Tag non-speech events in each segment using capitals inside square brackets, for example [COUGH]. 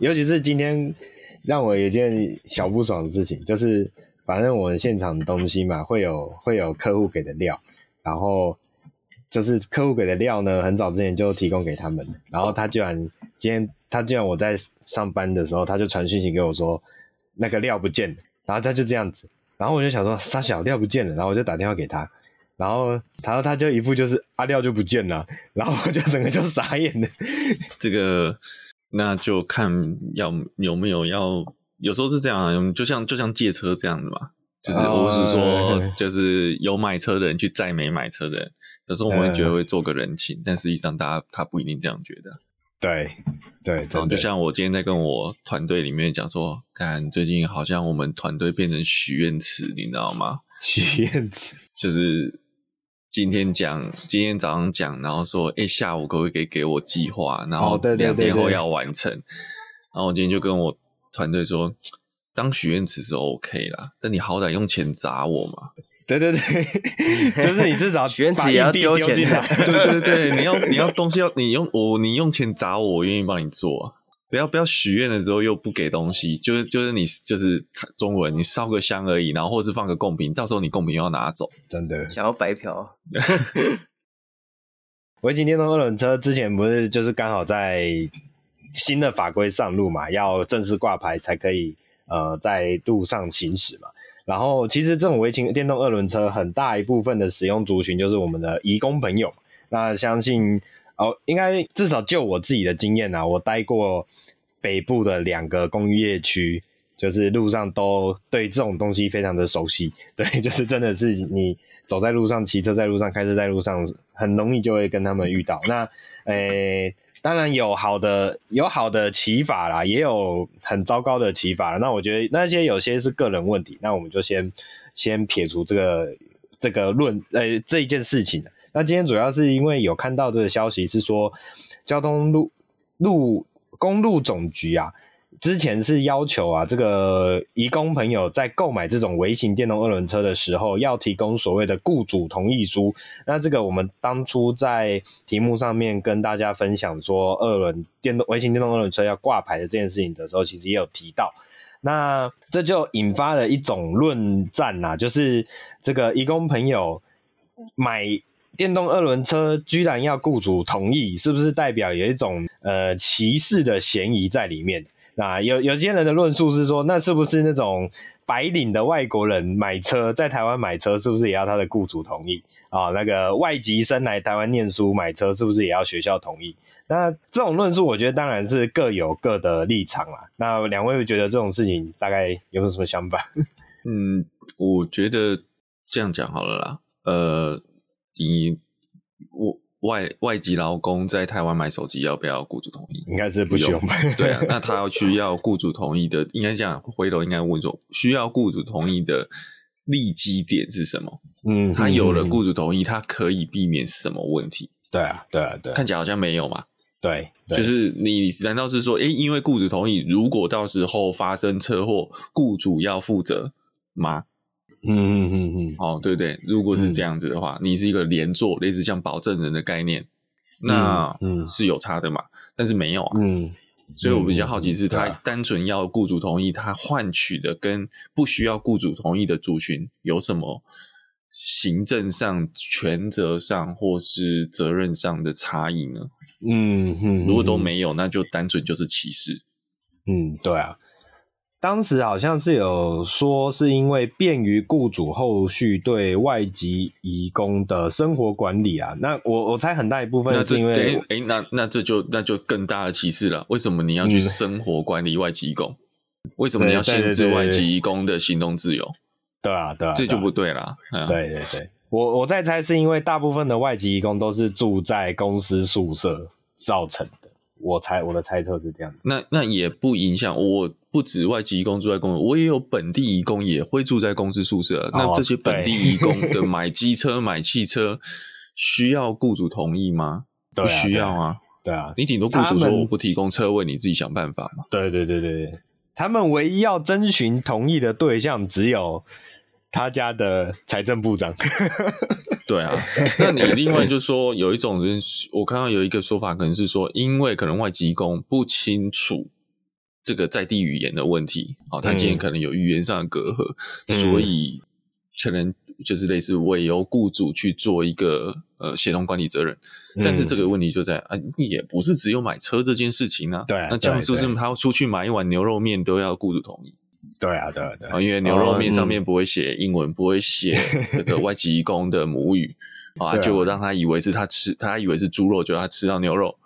尤其是今天让我有一件小不爽的事情，就是反正我们现场的东西嘛，会有会有客户给的料，然后就是客户给的料呢，很早之前就提供给他们，然后他居然今天他居然我在上班的时候，他就传讯息给我说那个料不见了，然后他就这样子，然后我就想说杀小料不见了，然后我就打电话给他。然后他他就一副就是阿廖就不见了，然后我就整个就傻眼了。这个那就看要有没有要，有时候是这样，啊就像就像借车这样的嘛，就是我是说，哦、就是有买车的人去载没买车的人，有时候我们会觉得会做个人情，嗯、但实际上大家他不一定这样觉得。对对，然后就像我今天在跟我团队里面讲说，看最近好像我们团队变成许愿池，你知道吗？许愿池就是。今天讲，今天早上讲，然后说，哎、欸，下午可不可以给我计划？然后两天后要完成。然后我今天就跟我团队说，当许愿池是 OK 啦，但你好歹用钱砸我嘛。对 [LAUGHS] 对对，[LAUGHS] 就是你至少许愿池也要丢钱。对对对，你要你要东西要你用我，你用钱砸我，我愿意帮你做啊。不要不要许愿了之后又不给东西，就是就是你就是中文，你烧个香而已，然后或者是放个贡品，到时候你贡品又要拿走，真的想要白嫖。[LAUGHS] 微型电动二轮车之前不是就是刚好在新的法规上路嘛，要正式挂牌才可以呃在路上行驶嘛。然后其实这种微型电动二轮车很大一部分的使用族群就是我们的移工朋友，那相信。哦，应该至少就我自己的经验啊，我待过北部的两个工业区，就是路上都对这种东西非常的熟悉。对，[LAUGHS] 就是真的是你走在路上、骑车在路上、开车在路上，很容易就会跟他们遇到。那，诶，当然有好的有好的骑法啦，也有很糟糕的骑法。那我觉得那些有些是个人问题，那我们就先先撇除这个这个论，呃，这一件事情。那今天主要是因为有看到这个消息，是说交通路路公路总局啊，之前是要求啊，这个移工朋友在购买这种微型电动二轮车的时候，要提供所谓的雇主同意书。那这个我们当初在题目上面跟大家分享说，二轮电动微型电动二轮车要挂牌的这件事情的时候，其实也有提到。那这就引发了一种论战呐、啊，就是这个移工朋友买。电动二轮车居然要雇主同意，是不是代表有一种呃歧视的嫌疑在里面？那有有些人的论述是说，那是不是那种白领的外国人买车在台湾买车，是不是也要他的雇主同意啊、那个外籍生来台湾念书买车，是不是也要学校同意？那这种论述，我觉得当然是各有各的立场啦。那两位会觉得这种事情大概有没有什么想法？嗯，我觉得这样讲好了啦，呃。你外外外籍劳工在台湾买手机要不要雇主同意？应该是不需要。对啊，那他要需 [LAUGHS] 要雇主同意的，应该这样，回头应该问说，需要雇主同意的利基点是什么？嗯，他有了雇主同意，他可以避免什么问题？对啊，对啊，对，看起来好像没有嘛。对，就是你难道是说，诶，因为雇主同意，如果到时候发生车祸，雇主要负责吗？嗯嗯嗯嗯，哦，对对，如果是这样子的话，嗯、你是一个连坐，类似像保证人的概念，那嗯是有差的嘛，嗯、但是没有啊，嗯，所以我比较好奇是，他单纯要雇主同意，他换取的跟不需要雇主同意的族群有什么行政上、权责上或是责任上的差异呢？嗯嗯，如果都没有，那就单纯就是歧视。嗯，对啊。当时好像是有说，是因为便于雇主后续对外籍移工的生活管理啊。那我我猜很大一部分是因为，哎、欸，那那这就那就更大的歧视了。为什么你要去生活管理外籍移工？嗯、为什么你要限制外籍移工的行动自由？对啊，对啊，这就不对啦。对对对，我我在猜是因为大部分的外籍移工都是住在公司宿舍造成的。我猜我的猜测是这样子，那那也不影响。我不止外籍移工住在公司，我也有本地移工也会住在公司宿舍。哦、那这些本地移工的买机车、[LAUGHS] 买汽车需要雇主同意吗？不需要啊。对啊，你顶多雇主说我不提供车位，你自己想办法嘛。对对对对，他们唯一要征询同意的对象只有。他家的财政部长，[LAUGHS] 对啊，[LAUGHS] 那你另外就说有一种人，我看到有一个说法，可能是说，因为可能外籍工不清楚这个在地语言的问题，哦，他今天可能有语言上的隔阂，嗯、所以可能就是类似委由雇主去做一个呃协同管理责任，嗯、但是这个问题就在啊，也不是只有买车这件事情啊，对啊，那这样是不是他出去买一碗牛肉面都要雇主同意？对啊，对啊，对啊，因为牛肉面上面不会写英文，哦嗯、不会写 [LAUGHS] 这个外籍移工的母语啊，结果让他以为是他吃，他以为是猪肉，就他吃到牛肉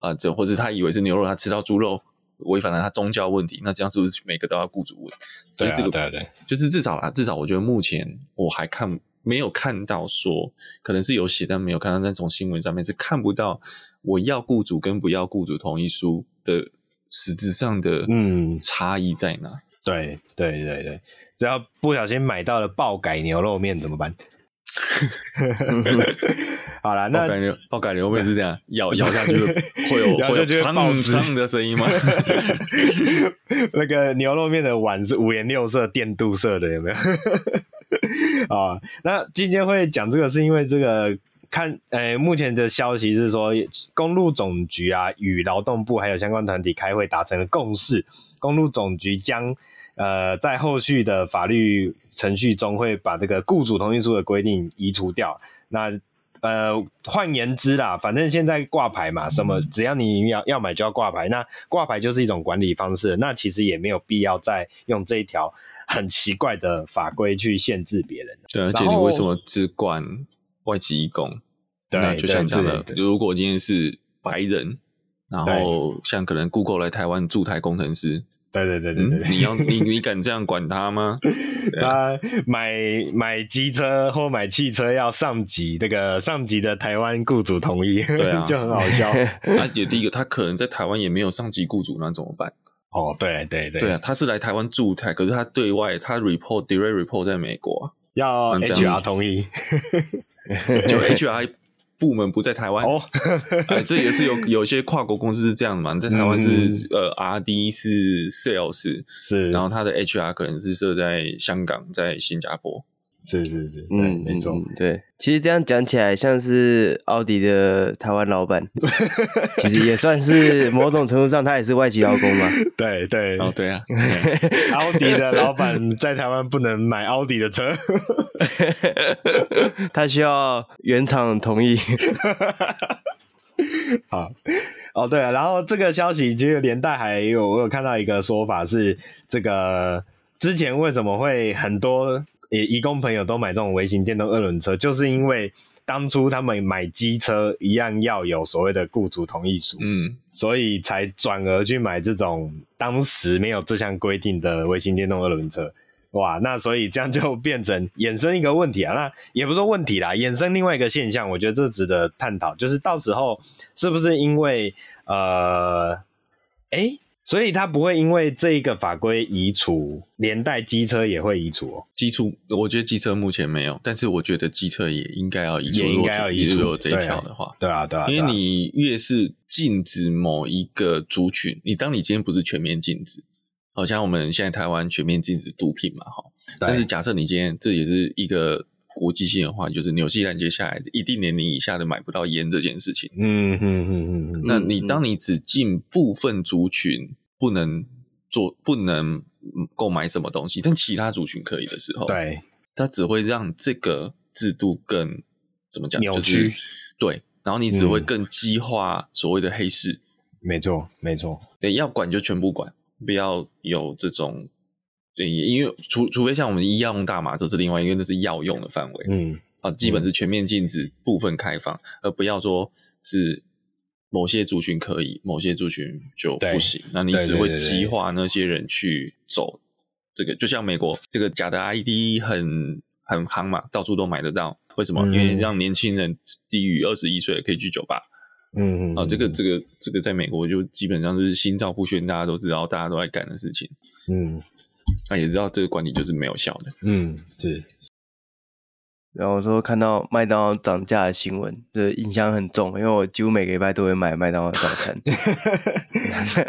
啊，这或者他以为是牛肉，他吃到猪肉，违反了他宗教问题，那这样是不是每个都要雇主问？所以这个对、啊、对、就是至少啊，至少我觉得目前我还看没有看到说，可能是有写，但没有看到那种新闻上面是看不到我要雇主跟不要雇主同意书的实质上的嗯。差异在哪？嗯对对对对，只要不小心买到了爆改牛肉面怎么办？[LAUGHS] 好了，那爆改牛爆改牛肉面是这样，咬咬下去会有 [LAUGHS] 会有脏脏的声音吗？[LAUGHS] 那个牛肉面的碗是五颜六色、电镀色的，有没有？啊，那今天会讲这个，是因为这个看，呃，目前的消息是说，公路总局啊与劳动部还有相关团体开会达成了共识，公路总局将。呃，在后续的法律程序中，会把这个雇主同意书的规定移除掉。那呃，换言之啦，反正现在挂牌嘛，什么只要你要要买就要挂牌，那挂牌就是一种管理方式。那其实也没有必要再用这一条很奇怪的法规去限制别人。对，而且你为什么只管外籍义工？对，那就像这样的，如果今天是白人，然后像可能 Google 来台湾驻台工程师。对对对对对，嗯、你要你你敢这样管他吗？[LAUGHS] 他买买机车或买汽车要上级这个上级的台湾雇主同意，对啊，[LAUGHS] 就很好笑。[LAUGHS] 而且第一个，他可能在台湾也没有上级雇主，那怎么办？哦，对对对，对啊，他是来台湾驻台，可是他对外他 report direct report 在美国，要 HR 同意，就 HR。部门不在台湾。哦，哎，[LAUGHS] 这也是有有一些跨国公司是这样的嘛，在台湾是、嗯、呃，R D 是 Sales 是，然后他的 H R 可能是设在香港，在新加坡。是是是，嗯，没错，对，其实这样讲起来，像是奥迪的台湾老板，[LAUGHS] 其实也算是某种程度上，他也是外籍劳工嘛。[LAUGHS] 对对，哦对啊，[LAUGHS] 奥迪的老板在台湾不能买奥迪的车，他需要原厂同意。好，哦对啊，然后这个消息其实连带还有我有看到一个说法是，这个之前为什么会很多。也移工朋友都买这种微型电动二轮车，就是因为当初他们买机车一样要有所谓的雇主同意书，嗯，所以才转而去买这种当时没有这项规定的微型电动二轮车。哇，那所以这样就变成衍生一个问题啊，那也不是说问题啦，衍生另外一个现象，我觉得这值得探讨，就是到时候是不是因为呃，诶所以他不会因为这一个法规移除，连带机车也会移除哦。机车，我觉得机车目前没有，但是我觉得机车也应该要移除，也应该要移除。如果这一条的话，对啊，对啊，因为你越是禁止某一个族群，你当你今天不是全面禁止，好像我们现在台湾全面禁止毒品嘛，哈。但是假设你今天这也是一个。国际性的话，就是纽西兰接下来一定年龄以下的买不到烟这件事情。嗯嗯嗯嗯，那你当你只禁部分族群不能做、不能购买什么东西，但其他族群可以的时候，对，它只会让这个制度更怎么讲扭曲。对，然后你只会更激化所谓的黑市。没错，没错。对要管就全部管，不要有这种。对，因为除除非像我们医药用大麻，这是另外，因为那是药用的范围，嗯，啊，基本是全面禁止，部分开放，嗯、而不要说是某些族群可以，某些族群就不行。那你只会激化那些人去走这个，就像美国这个假的 ID 很很夯嘛，到处都买得到。为什么？嗯、因为让年轻人低于二十一岁可以去酒吧。嗯嗯，啊，这个这个这个在美国就基本上就是心照不宣，大家都知道，大家都在干的事情。嗯。那也知道这个管理就是没有效的。嗯，是。然后说看到麦当劳涨价的新闻，就是印象很重，因为我几乎每个礼拜都会买麦当劳早餐。[LAUGHS]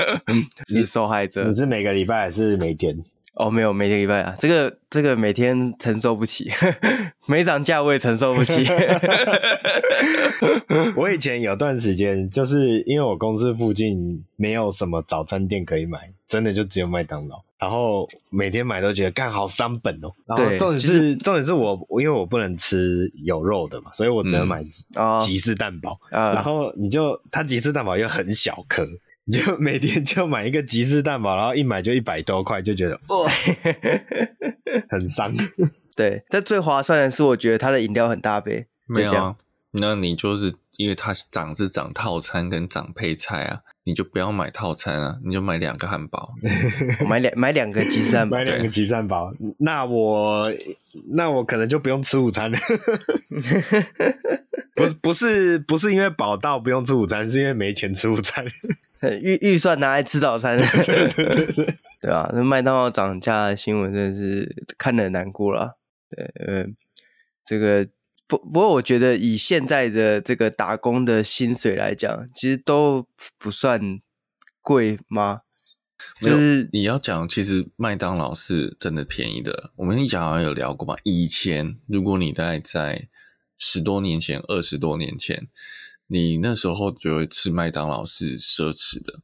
[LAUGHS] 是受害者。你是每个礼拜还是每天？哦，没有，每个礼拜啊，这个这个每天承受不起，[LAUGHS] 没涨价我也承受不起。我以前有段时间，就是因为我公司附近没有什么早餐店可以买，真的就只有麦当劳。然后每天买都觉得干好伤本哦。然后重点是、就是、重点是我，因为我不能吃有肉的嘛，所以我只能买吉士蛋堡。嗯哦、然后你就它吉士蛋堡又很小颗。你就每天就买一个吉士蛋堡，然后一买就一百多块，就觉得哇，[LAUGHS] 很伤。[LAUGHS] 对，但最划算的是，我觉得它的饮料很大杯。没有啊，那你就是因为它涨是涨套餐跟涨配菜啊，你就不要买套餐啊，你就买两个汉堡，[LAUGHS] 我买两买两个吉士蛋，买两个吉士蛋堡。那我那我可能就不用吃午餐了。不 [LAUGHS] 不是不是因为饱到不用吃午餐，是因为没钱吃午餐。[LAUGHS] 预预算拿来吃早餐，对对对对，对啊，那麦当劳涨价的新闻真的是看得很难过了。对，呃，这个不不过我觉得以现在的这个打工的薪水来讲，其实都不算贵吗？就是你要讲，其实麦当劳是真的便宜的。我们以前好像有聊过嘛，以前如果你大概在十多年前、二十多年前。你那时候觉得吃麦当劳是奢侈的，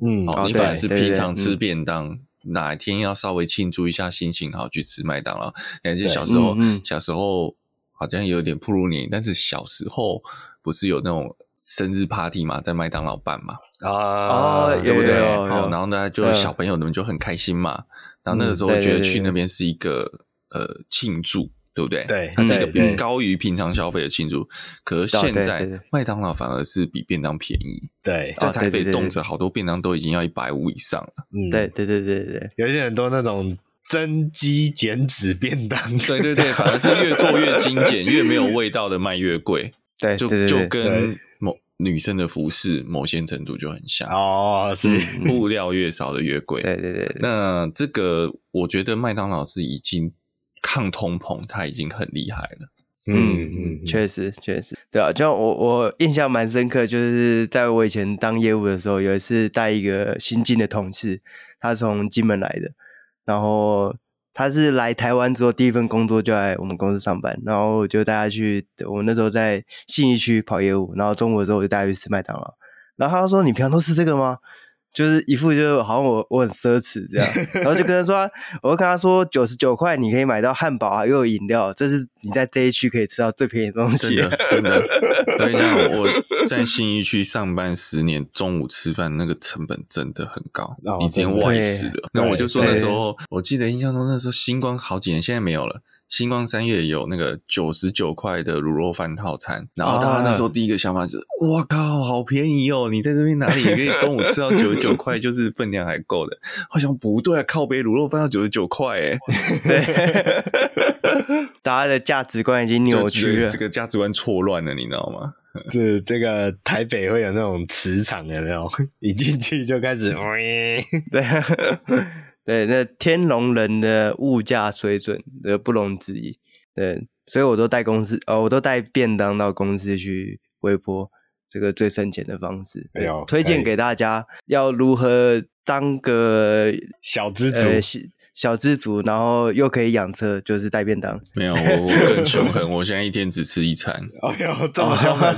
嗯，哦，你反而是平常吃便当，对对对，哪一天要稍微庆祝一下心情好去吃麦当劳。感觉小时候，嗯、小时候好像有点暴露年龄，但是小时候不是有那种生日 party 嘛，在麦当劳办嘛，啊，对不对？好，然后呢，就小朋友们就很开心嘛，然后那个时候觉得去那边是一个呃庆祝。对不对？对，它是一个比高于平常消费的庆祝。可是现在麦当劳反而是比便当便宜。对，在台北动辄好多便当都已经要一百五以上了。嗯，对对对对对，有些很多那种增肌减脂便当。对对对，反而是越做越精简，越没有味道的卖越贵。[LAUGHS] 对，就就跟某女生的服饰某些程度就很像。哦，是布料越少的越贵。对对对，那这个我觉得麦当劳是已经。抗通膨，它已经很厉害了。嗯嗯，确实确实，对啊，就像我我印象蛮深刻，就是在我以前当业务的时候，有一次带一个新进的同事，他从金门来的，然后他是来台湾之后第一份工作就在我们公司上班，然后就带他去，我们那时候在信义区跑业务，然后中午的时候我就带他去吃麦当劳，然后他说：“你平常都吃这个吗？”就是一副就好像我我很奢侈这样，然后就跟他说，[LAUGHS] 我就跟他说九十九块你可以买到汉堡啊，又有饮料，这是你在这一区可以吃到最便宜的东西。真的，[LAUGHS] 真的。所以讲我在信义区上班十年，中午吃饭那个成本真的很高，你直接外食了。那我就说那时候，我记得印象中那时候星光好几年，现在没有了。星光三月有那个九十九块的卤肉饭套餐，然后他那时候第一个想法就是：哇靠，好便宜哦！你在这边哪里也可以中午吃到九十九块，就是分量还够的。好像不对啊，靠北卤肉饭要九十九块哎 [LAUGHS] 对，[LAUGHS] 大家的价值观已经扭曲了，这个价值观错乱了，你知道吗？[LAUGHS] 是这个台北会有那种磁场的那种，[LAUGHS] 一进去就开始，[LAUGHS] 对。对，那天龙人的物价水准的不容置疑。对，所以我都带公司，哦，我都带便当到公司去微波，这个最省钱的方式。没有推荐给大家，要如何当个小资族，呃、小资族，然后又可以养车，就是带便当。没有，我我更凶狠，我现在一天只吃一餐。[LAUGHS] 哎呦，这么凶狠！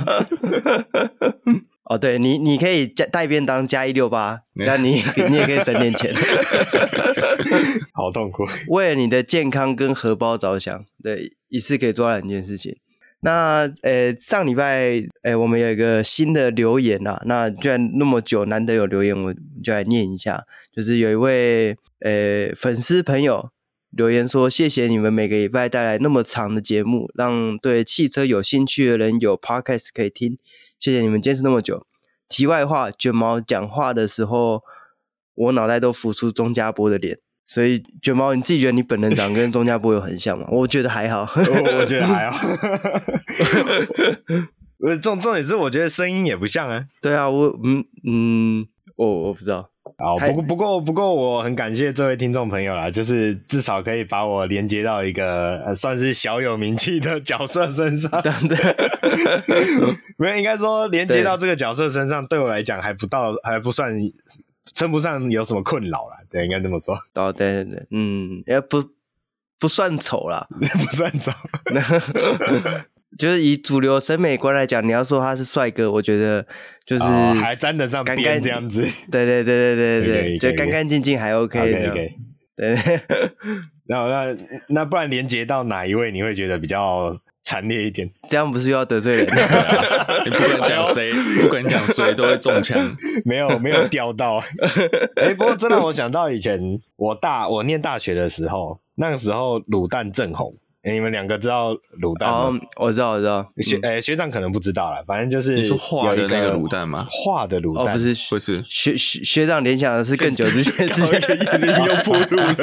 哦，对你，你可以加带便当加一六八，[LAUGHS] 那你你也可以省点钱。[LAUGHS] 好痛苦。为了你的健康跟荷包着想，对，一次可以做到两件事情。那呃，上礼拜呃，我们有一个新的留言啊，那居然那么久难得有留言，我就来念一下。就是有一位呃粉丝朋友留言说：“谢谢你们每个礼拜带来那么长的节目，让对汽车有兴趣的人有 podcast 可以听。”谢谢你们坚持那么久。题外话，卷毛讲话的时候，我脑袋都浮出钟家波的脸。所以卷毛，你自己觉得你本人长跟钟家波有很像吗？我觉得还好，我，我觉得还好。[LAUGHS] 重重点是，我觉得声音也不像啊。对啊，我嗯嗯，我我不知道。好，不过不过不过，我很感谢这位听众朋友啦，就是至少可以把我连接到一个、呃、算是小有名气的角色身上。对，[LAUGHS] 没有，应该说连接到这个角色身上，对我来讲还不到，还不算称不上有什么困扰啦，对，应该这么说。哦，对对对，嗯，也不不算丑啦，[LAUGHS] 不算丑。[LAUGHS] 就是以主流审美观来讲，你要说他是帅哥，我觉得就是还沾得上边这样子。[LAUGHS] 对对对对对对，就干干净净还 OK 的。对。然 [LAUGHS] 后那那不然连接到哪一位你会觉得比较惨烈一点？[LAUGHS] 这样不是又要得罪人？你不管讲谁，不管讲谁都会中枪。没有没有钓到。哎，不过真让，我想到以前我大我念大学的时候，那个时候卤蛋正红。你们两个知道卤蛋吗？哦，我知道，我知道。学诶，学长可能不知道了，反正就是你说画的那个卤蛋吗？画的卤蛋不是不是学学学长联想的是更久之前的事情，又暴露了。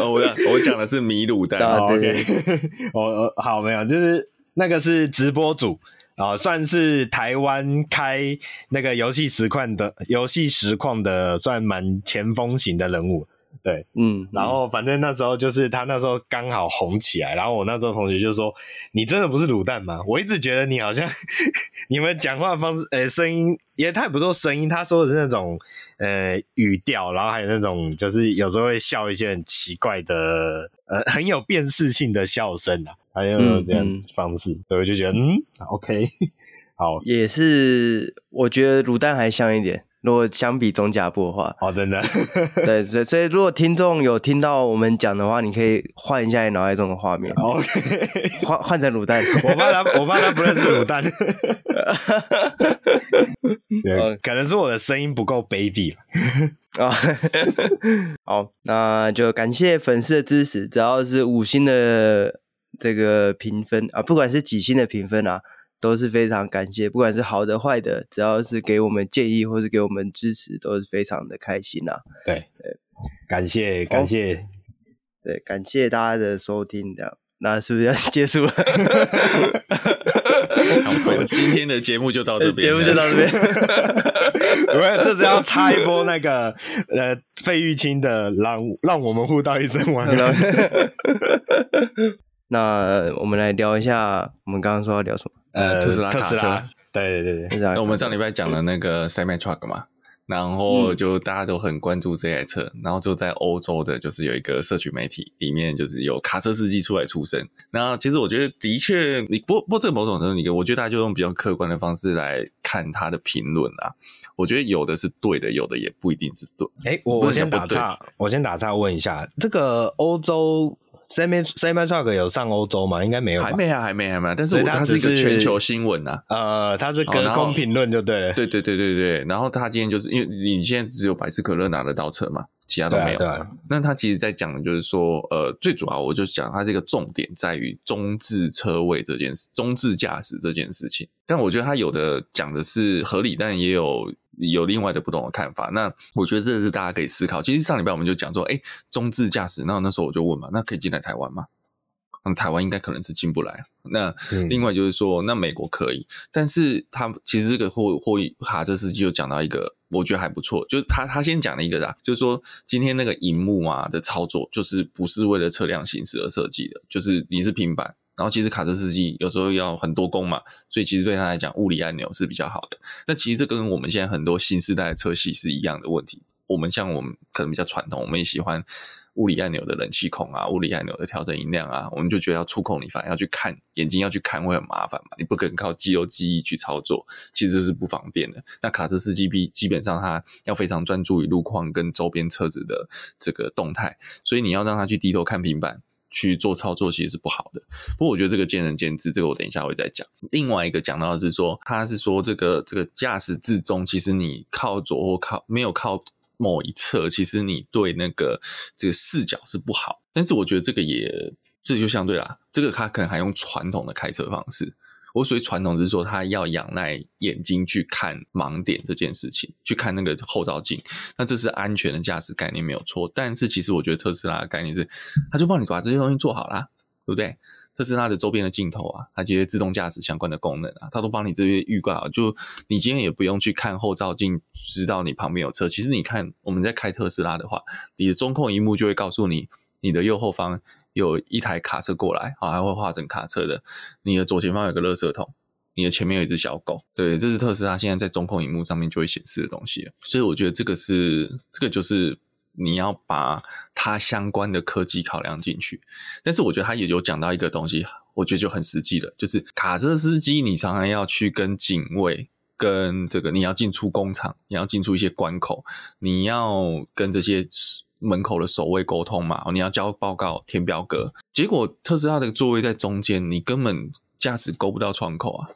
我我讲的是米卤蛋。OK，[LAUGHS] 我好没有，就是那个是直播主啊，算是台湾开那个游戏实况的游戏实况的，算蛮前锋型的人物。对，嗯，然后反正那时候就是他那时候刚好红起来，然后我那时候同学就说：“你真的不是卤蛋吗？”我一直觉得你好像 [LAUGHS] 你们讲话方式，呃，声音也太不说声音，他说的是那种呃语调，然后还有那种就是有时候会笑一些很奇怪的，呃，很有辨识性的笑声啊，还有这样方式，我就觉得嗯，OK，[LAUGHS] 好，也是，我觉得卤蛋还像一点。如果相比中甲部的话，哦，真的，[LAUGHS] 对，所以所以如果听众有听到我们讲的话，你可以换一下你脑海中的画面，OK，换换成卤蛋，我怕他，[LAUGHS] 我怕他不认识卤蛋，[LAUGHS] 对，可能是我的声音不够卑鄙。啊。好，那就感谢粉丝的支持，只要是五星的这个评分啊，不管是几星的评分啊。都是非常感谢，不管是好的坏的，只要是给我们建议或是给我们支持，都是非常的开心啦。对对，感谢感谢，对感谢大家的收听，这样那是不是要 [LAUGHS] 结束了？[LAUGHS] 好，[LAUGHS] 今天的节目就到这边，节目就到这边。我们这是要插一波那个呃费玉清的让让我们互道一声晚安。那我们来聊一下，我们刚刚说要聊什么？呃，特斯拉，特斯拉，对对对，那我们上礼拜讲了那个 Semi Truck 嘛，然后就大家都很关注这台车，嗯、然后就在欧洲的，就是有一个社群媒体里面，就是有卡车司机出来出声。那其实我觉得，的确，你不不，这个某种程度，你我觉得大家就用比较客观的方式来看他的评论啊。我觉得有的是对的，有的也不一定是对。哎，我我先打岔，我先打岔问一下，这个欧洲。Cybertruck 有上欧洲吗？应该没有，还没啊，还没，还没。但是它是一个全球新闻呐。呃，它是隔空评论就对了。对对对对对。然后他今天就是因为你现在只有百事可乐拿得到车嘛，其他都没有。那他其实在讲的就是说，呃，最主要我就讲他这个重点在于中置车位这件事，中置驾驶这件事情。但我觉得他有的讲的是合理，但也有。有另外的不同的看法，那我觉得这是大家可以思考。其实上礼拜我们就讲说，哎，中置驾驶，那那时候我就问嘛，那可以进来台湾吗？那台湾应该可能是进不来。那另外就是说，那美国可以，但是他其实这个货货卡这司机就讲到一个，我觉得还不错，就是他他先讲了一个啦，就是说今天那个荧幕啊的操作，就是不是为了车辆行驶而设计的，就是你是平板。然后其实卡车司机有时候要很多功嘛，所以其实对他来讲，物理按钮是比较好的。那其实这跟我们现在很多新世代的车系是一样的问题。我们像我们可能比较传统，我们也喜欢物理按钮的冷气孔啊，物理按钮的调整音量啊，我们就觉得要触控，你反而要去看，眼睛要去看会很麻烦嘛，你不可能靠肌肉记忆去操作，其实是不方便的。那卡车司机基基本上他要非常专注于路况跟周边车子的这个动态，所以你要让他去低头看平板。去做操作其实是不好的，不过我觉得这个见仁见智，这个我等一下会再讲。另外一个讲到的是说，他是说这个这个驾驶自重，其实你靠左或靠没有靠某一侧，其实你对那个这个视角是不好。但是我觉得这个也这就相对啦，这个他可能还用传统的开车方式。我所谓传统是说，他要仰赖眼睛去看盲点这件事情，去看那个后照镜。那这是安全的驾驶概念没有错，但是其实我觉得特斯拉的概念是，他就帮你把这些东西做好啦，对不对？特斯拉的周边的镜头啊，它这些自动驾驶相关的功能啊，它都帮你这些预挂好，就你今天也不用去看后照镜，知道你旁边有车。其实你看我们在开特斯拉的话，你的中控萤幕就会告诉你，你的右后方。有一台卡车过来，啊，还会画成卡车的。你的左前方有个垃圾桶，你的前面有一只小狗，对，这是特斯拉现在在中控荧幕上面就会显示的东西。所以我觉得这个是，这个就是你要把它相关的科技考量进去。但是我觉得它也有讲到一个东西，我觉得就很实际的，就是卡车司机，你常常要去跟警卫，跟这个你要进出工厂，你要进出一些关口，你要跟这些门口的守卫沟通嘛，你要交报告、填表格。结果特斯拉的座位在中间，你根本驾驶勾不到窗口啊。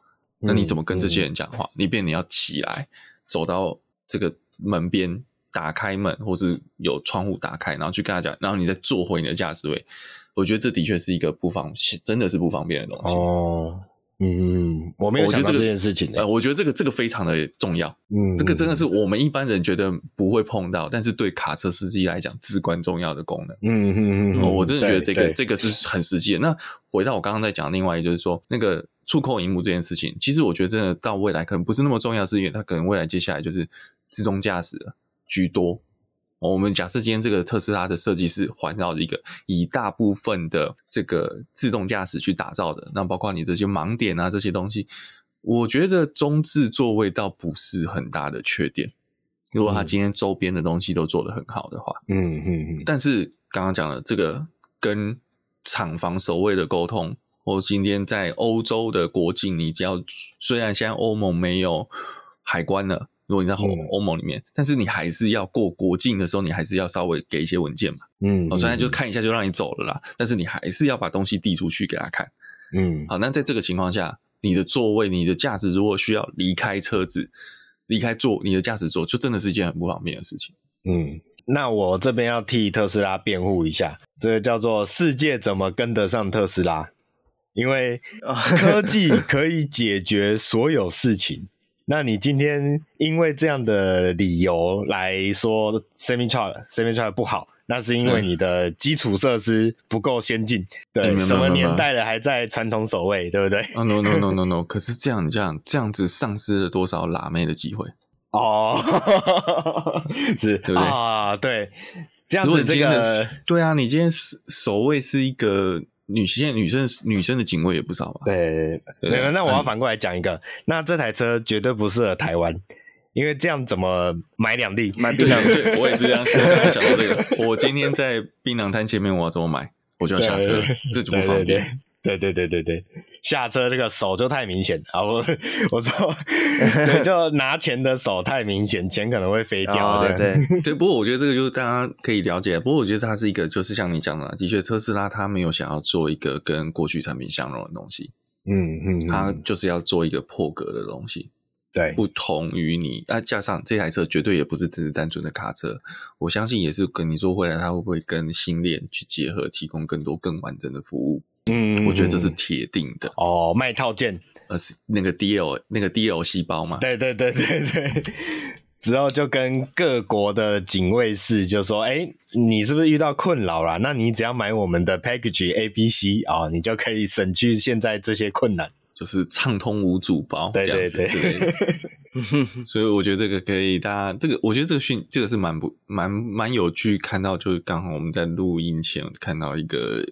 那你怎么跟这些人讲话？你变你要起来，走到这个门边，打开门，或是有窗户打开，然后去跟他讲，然后你再坐回你的驾驶位。我觉得这的确是一个不方，真的是不方便的东西。哦，嗯，我没有想到这件事情。呃，我觉得这个这个非常的重要。嗯，这个真的是我们一般人觉得不会碰到，但是对卡车司机来讲至关重要的功能。嗯嗯嗯，我真的觉得这个这个是很实际的。那回到我刚刚在讲另外一个，就是说那个。触控荧幕这件事情，其实我觉得真的到未来可能不是那么重要，是因为它可能未来接下来就是自动驾驶了居多。我们假设今天这个特斯拉的设计是环绕一个以大部分的这个自动驾驶去打造的，那包括你这些盲点啊这些东西，我觉得中置座位倒不是很大的缺点。如果它今天周边的东西都做得很好的话，嗯嗯嗯。但是刚刚讲的这个跟厂房守卫的沟通。我今天在欧洲的国境，你只要虽然现在欧盟没有海关了，如果你在欧欧盟里面，嗯、但是你还是要过国境的时候，你还是要稍微给一些文件嘛。嗯，我虽然就看一下就让你走了啦，但是你还是要把东西递出去给他看。嗯，好，那在这个情况下，你的座位、你的驾驶如果需要离开车子、离开座，你的驾驶座，就真的是一件很不方便的事情。嗯，那我这边要替特斯拉辩护一下，这个叫做世界怎么跟得上特斯拉？因为科技可以解决所有事情，那你今天因为这样的理由来说 semi truck semi truck 不好，那是因为你的基础设施不够先进。对，嗯、什么年代了还在传统守卫，对不对？No no no no no no。可是这样这样这样子丧失了多少辣妹的机会？哦，[LAUGHS] 是，对不对啊？对，这样子这个对啊，你今天守守卫是一个。女现在女生女生的警卫也不少吧？对那我要反过来讲一个那这台车绝对不适合台湾因为这样怎么买两粒？买两对我也是这样想的想到这个。我今天在槟榔摊前面我要怎么买？我就要下车这怎么方便。对对对对对。下车那个手就太明显啊！我 [LAUGHS] 我说，[LAUGHS] 对，就拿钱的手太明显，钱可能会飞掉。对对 [LAUGHS] 对，不过我觉得这个就是大家可以了解。不过我觉得它是一个，就是像你讲的，的确特斯拉它没有想要做一个跟过去产品相容的东西。嗯嗯，它就是要做一个破格的东西。对，不同于你，啊，加上这台车绝对也不是只是单纯的卡车，我相信也是跟你说未来它会不会跟新链去结合，提供更多更完整的服务。嗯，我觉得这是铁定的哦，卖套件，呃，是那个 DL 那个 DL 细胞嘛？对对对对对，[LAUGHS] 之后就跟各国的警卫室就说，哎、欸，你是不是遇到困扰了？那你只要买我们的 Package A B C 啊、哦，你就可以省去现在这些困难。就是畅通无阻包，对对对，[LAUGHS] 所以我觉得这个可以，大家这个我觉得这个讯这个是蛮不蛮蛮有趣，看到就是刚好我们在录音前看到一个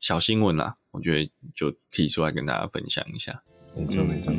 小新闻啦，我觉得就提出来跟大家分享一下。没错没错。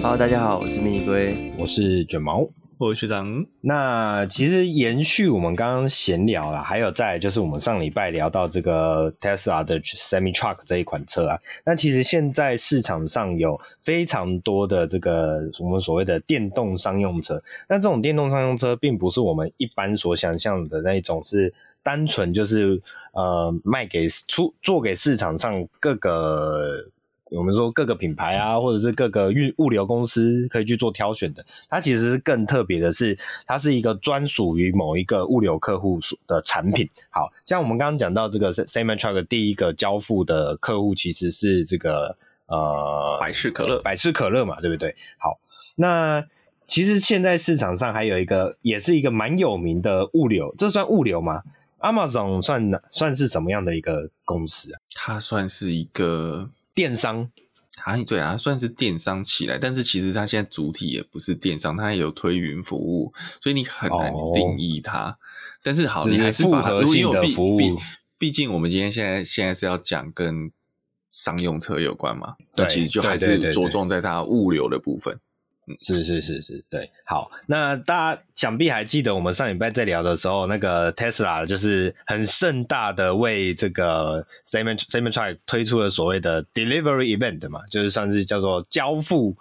Hello，大家好，我是蜜龟，我是卷毛。我是学长，那其实延续我们刚刚闲聊啦，还有再来就是我们上礼拜聊到这个 Tesla 的 Semi Truck 这一款车啊，那其实现在市场上有非常多的这个我们所谓的电动商用车，那这种电动商用车并不是我们一般所想象的那种，是单纯就是呃卖给出做给市场上各个。我们说各个品牌啊，或者是各个运物流公司可以去做挑选的。它其实更特别的是，它是一个专属于某一个物流客户的产品。好像我们刚刚讲到这个 Same Truck 第一个交付的客户，其实是这个呃百事可乐，百事可乐嘛，对不对？好，那其实现在市场上还有一个，也是一个蛮有名的物流，这算物流吗？Amazon 算算是怎么样的一个公司啊？它算是一个。电商，啊，对啊，算是电商起来，但是其实它现在主体也不是电商，它也有推云服务，所以你很难定义它。哦、但是好，你还是把它复合性的服务，毕竟我们今天现在现在是要讲跟商用车有关嘛，那，其实就还是着重在它物流的部分。是是是是，对，好，那大家想必还记得我们上礼拜在聊的时候，那个 Tesla 就是很盛大的为这个 Cybertruck 推出了所谓的 Delivery Event 嘛，就是算是叫做交付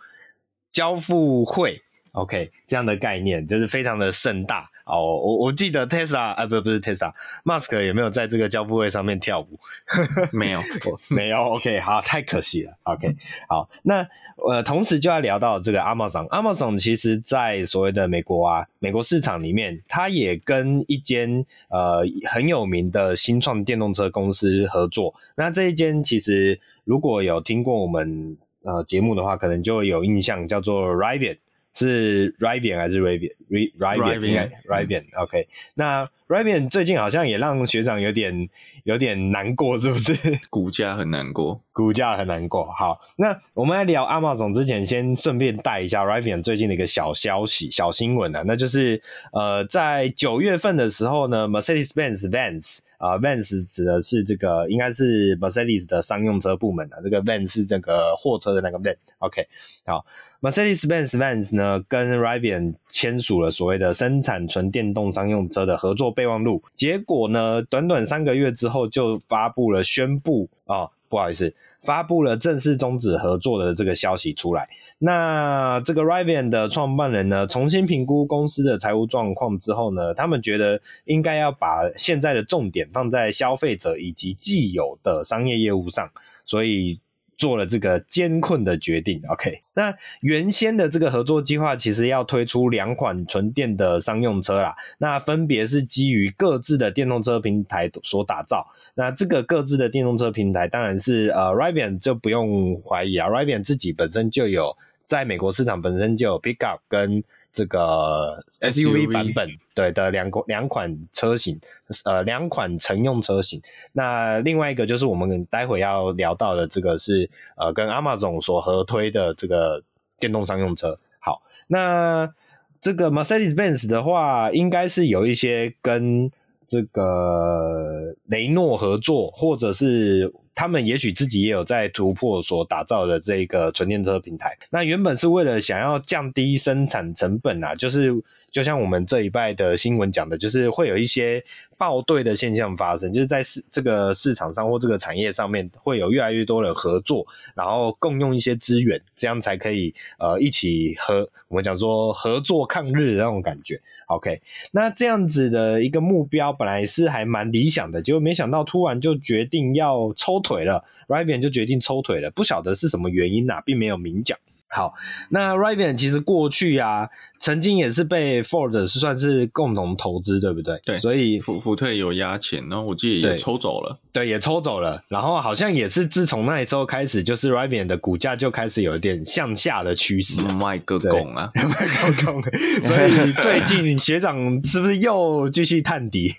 交付会，OK，这样的概念就是非常的盛大。哦，我我记得 Tesla 啊，不不是 Tesla，Musk 有没有在这个交付会上面跳舞？[LAUGHS] 没有，[LAUGHS] 没有。OK，好，太可惜了。OK，好，那呃，同时就要聊到这个 Amazon，Amazon 其实在所谓的美国啊，美国市场里面，它也跟一间呃很有名的新创电动车公司合作。那这一间其实如果有听过我们呃节目的话，可能就有印象，叫做 Rivian。是 Rivian 还是 Rivian？Rivian，Rivian，OK。那 Rivian 最近好像也让学长有点有点难过，是不是？[LAUGHS] 股价很难过，股价很难过。好，那我们来聊 Amazon 之前，先顺便带一下 Rivian 最近的一个小消息、小新闻啊，那就是呃，在九月份的时候呢，Mercedes-Benz Vans。啊、，Vans 指的是这个，应该是 Mercedes 的商用车部门啊。这个 Van 是这个货车的那个 Van。OK，好，Mercedes-Benz Vans 呢跟 Rivian 签署了所谓的生产纯电动商用车的合作备忘录。结果呢，短短三个月之后就发布了宣布啊、不好意思，发布了正式终止合作的这个消息出来。那这个 Rivian 的创办人呢，重新评估公司的财务状况之后呢，他们觉得应该要把现在的重点放在消费者以及既有的商业业务上，所以做了这个艰困的决定。OK，那原先的这个合作计划其实要推出两款纯电的商用车啦，那分别是基于各自的电动车平台所打造。那这个各自的电动车平台当然是呃 Rivian 就不用怀疑啊，Rivian 自己本身就有。在美国市场本身就有 Pickup 跟这个 SUV 版本对的两个两款车型，呃，两款乘用车型。那另外一个就是我们待会要聊到的这个是呃跟 Amazon 所合推的这个电动商用车。好，那这个 Mercedes-Benz 的话，应该是有一些跟这个雷诺合作，或者是。他们也许自己也有在突破所打造的这个纯电车平台。那原本是为了想要降低生产成本啊，就是就像我们这一拜的新闻讲的，就是会有一些。爆队的现象发生，就是在市这个市场上或这个产业上面，会有越来越多人合作，然后共用一些资源，这样才可以呃一起合我们讲说合作抗日的那种感觉。OK，那这样子的一个目标本来是还蛮理想的，结果没想到突然就决定要抽腿了，Rivian 就决定抽腿了，不晓得是什么原因啊，并没有明讲。好，那 Rivian 其实过去呀。曾经也是被 Ford 是算是共同投资，对不对？对，所以福福特有压钱，然后我记得也抽走了对。对，也抽走了。然后好像也是自从那时候开始，就是 Rivian 的股价就开始有一点向下的趋势。卖个拱啊，[LAUGHS] 卖个拱。所以最近学长是不是又继续探底？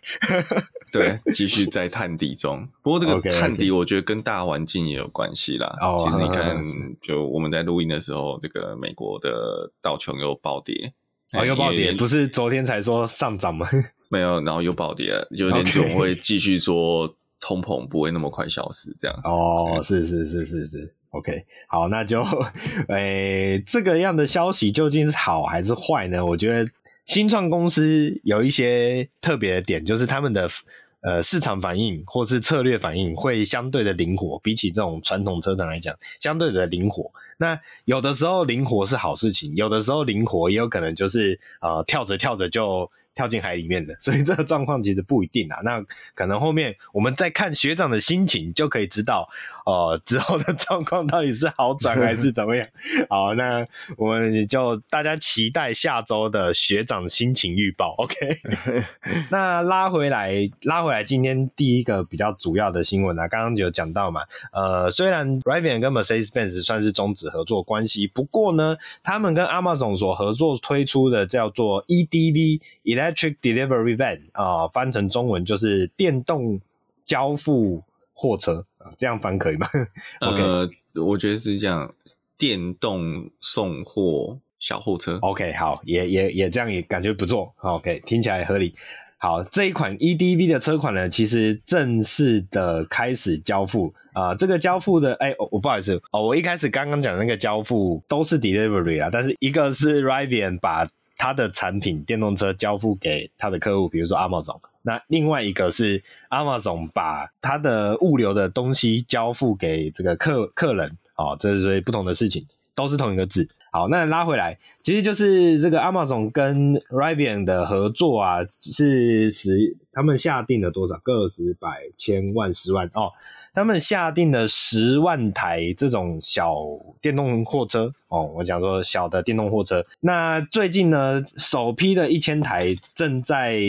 [LAUGHS] 对，继续在探底中。不过这个探底，我觉得跟大环境也有关系啦。哦，其实你看，就我们在录音的时候，这个美国的道琼又暴跌。哦，又暴跌，不是昨天才说上涨吗？[LAUGHS] 没有，然后又暴跌了，有点总会继续说通膨不会那么快消失，这样。哦，是是是是是，OK，好，那就，诶、欸，这个样的消息究竟是好还是坏呢？我觉得新创公司有一些特别的点，就是他们的。呃，市场反应或是策略反应会相对的灵活，比起这种传统车厂来讲，相对的灵活。那有的时候灵活是好事情，有的时候灵活也有可能就是呃跳着跳着就。跳进海里面的，[LAUGHS] 所以这个状况其实不一定啊。那可能后面我们再看学长的心情，就可以知道，呃，之后的状况到底是好转还是怎么样。[LAUGHS] 好，那我们就大家期待下周的学长心情预报。[LAUGHS] OK，那拉回来，拉回来，今天第一个比较主要的新闻啊，刚刚有讲到嘛，呃，虽然 Rivian 跟 Mercedes-Benz 算是终止合作关系，不过呢，他们跟 Amazon 所合作推出的叫做 EDV Electric Delivery Van 啊、呃，翻成中文就是电动交付货车啊，这样翻可以吗？[LAUGHS] 呃，我觉得是这样，电动送货小货车。OK，好，也也也这样也感觉不错。OK，听起来合理。好，这一款 EDV 的车款呢，其实正式的开始交付啊、呃。这个交付的，哎，我、哦、不好意思哦，我一开始刚刚讲的那个交付都是 delivery 啊，但是一个是 Rivian 把他的产品电动车交付给他的客户，比如说 Amazon，那另外一个是 Amazon 把他的物流的东西交付给这个客客人，哦，这是不同的事情，都是同一个字。好，那拉回来，其实就是这个 Amazon 跟 Rivian 的合作啊，是十他们下定了多少？个十百千万十万哦，他们下定了十万台这种小电动货车哦，我讲说小的电动货车。那最近呢，首批的一千台正在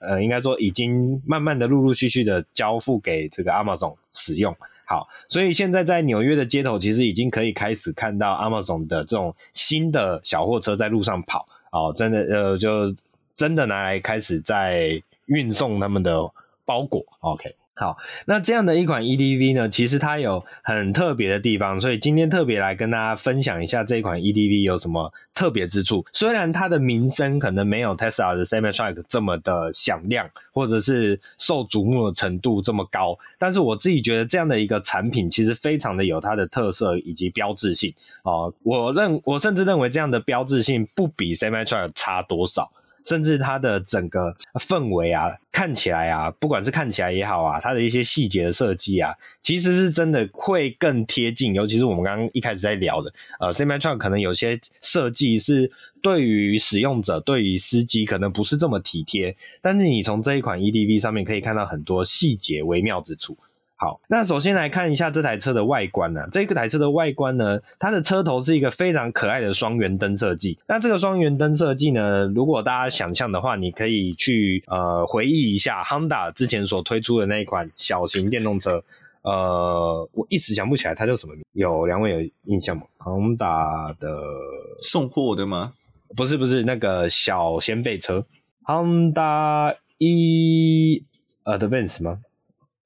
呃，应该说已经慢慢的陆陆续续的交付给这个 Amazon 使用。好，所以现在在纽约的街头，其实已经可以开始看到 Amazon 的这种新的小货车在路上跑哦，真的呃，就真的拿来开始在运送他们的包裹。OK。好，那这样的一款 EDV 呢，其实它有很特别的地方，所以今天特别来跟大家分享一下这一款 EDV 有什么特别之处。虽然它的名声可能没有 Tesla 的 Semi-Truck 这么的响亮，或者是受瞩目的程度这么高，但是我自己觉得这样的一个产品其实非常的有它的特色以及标志性哦。我认我甚至认为这样的标志性不比 Semi-Truck 差多少。甚至它的整个氛围啊，看起来啊，不管是看起来也好啊，它的一些细节的设计啊，其实是真的会更贴近。尤其是我们刚刚一开始在聊的，呃，Semi-Truck 可能有些设计是对于使用者、对于司机可能不是这么体贴，但是你从这一款 EDV 上面可以看到很多细节微妙之处。好，那首先来看一下这台车的外观呢、啊。这个台车的外观呢，它的车头是一个非常可爱的双圆灯设计。那这个双圆灯设计呢，如果大家想象的话，你可以去呃回忆一下 Honda 之前所推出的那一款小型电动车。呃，我一时想不起来它叫什么名。有两位有印象吗？Honda 的送货的吗？不是，不是那个小掀背车，Honda E Advance 吗？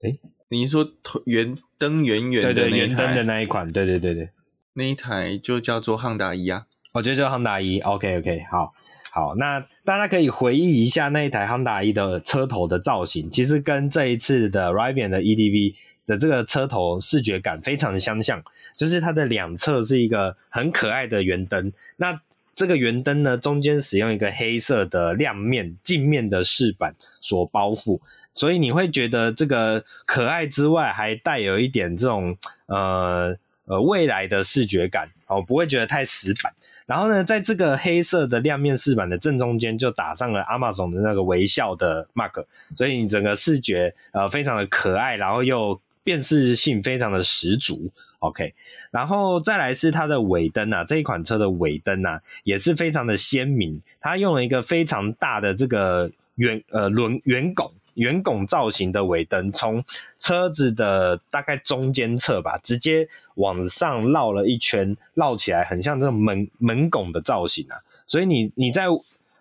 诶你说圆灯圆圆的圆灯的那一款，对对对对，那一台就叫做汉达伊啊，我觉得叫汉达伊。OK OK，好，好，那大家可以回忆一下那一台汉达伊的车头的造型，其实跟这一次的 Rivian 的 EDV 的这个车头视觉感非常的相像，就是它的两侧是一个很可爱的圆灯，那这个圆灯呢，中间使用一个黑色的亮面镜面的饰板所包覆。所以你会觉得这个可爱之外，还带有一点这种呃呃未来的视觉感哦，不会觉得太死板。然后呢，在这个黑色的亮面饰板的正中间，就打上了 Amazon 的那个微笑的 mark，所以你整个视觉呃非常的可爱，然后又辨识性非常的十足。OK，然后再来是它的尾灯啊，这一款车的尾灯啊也是非常的鲜明，它用了一个非常大的这个圆呃轮圆拱。圆拱造型的尾灯，从车子的大概中间侧吧，直接往上绕了一圈，绕起来很像这种门门拱的造型啊。所以你你在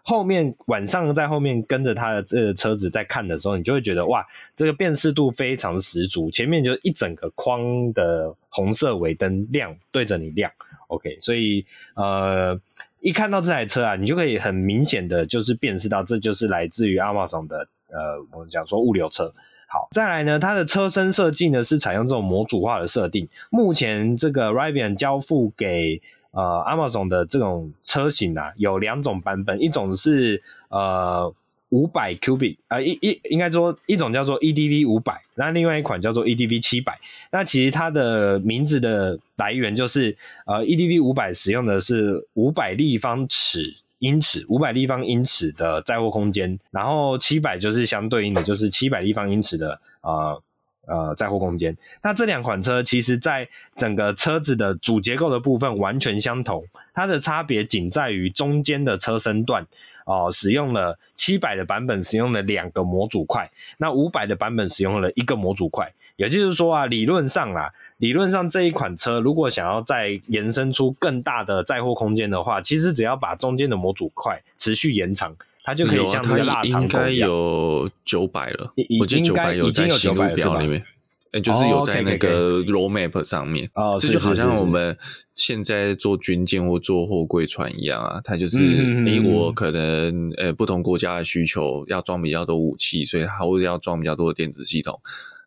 后面晚上在后面跟着它的这个车子在看的时候，你就会觉得哇，这个辨识度非常十足。前面就一整个框的红色尾灯亮对着你亮，OK。所以呃，一看到这台车啊，你就可以很明显的就是辨识到这就是来自于 Amazon 的。呃，我们讲说物流车，好，再来呢，它的车身设计呢是采用这种模组化的设定。目前这个 Rivian 交付给呃 Amazon 的这种车型啊，有两种版本，一种是呃五百 Cubic 啊，一一应该说一种叫做 EDV 五百，那另外一款叫做 EDV 七百。那其实它的名字的来源就是呃 EDV 五百使用的是五百立方尺。英尺五百立方英尺的载货空间，然后七百就是相对应的，就是七百立方英尺的呃呃载货空间。那这两款车其实在整个车子的主结构的部分完全相同，它的差别仅在于中间的车身段哦、使用了七百的版本使用了两个模组块，那五百的版本使用了一个模组块。也就是说啊，理论上啦，理论上这一款车如果想要再延伸出更大的载货空间的话，其实只要把中间的模组块持续延长，它就可以像那个腊肠狗一样。应该有九百了，已经九百有在新路表里面。哎，就是有在那个 roadmap 上面哦，这就好像我们现在做军舰或做货柜船一样啊，它就是诶，我可能呃不同国家的需求要装比较多武器，所以它会要装比较多的电子系统，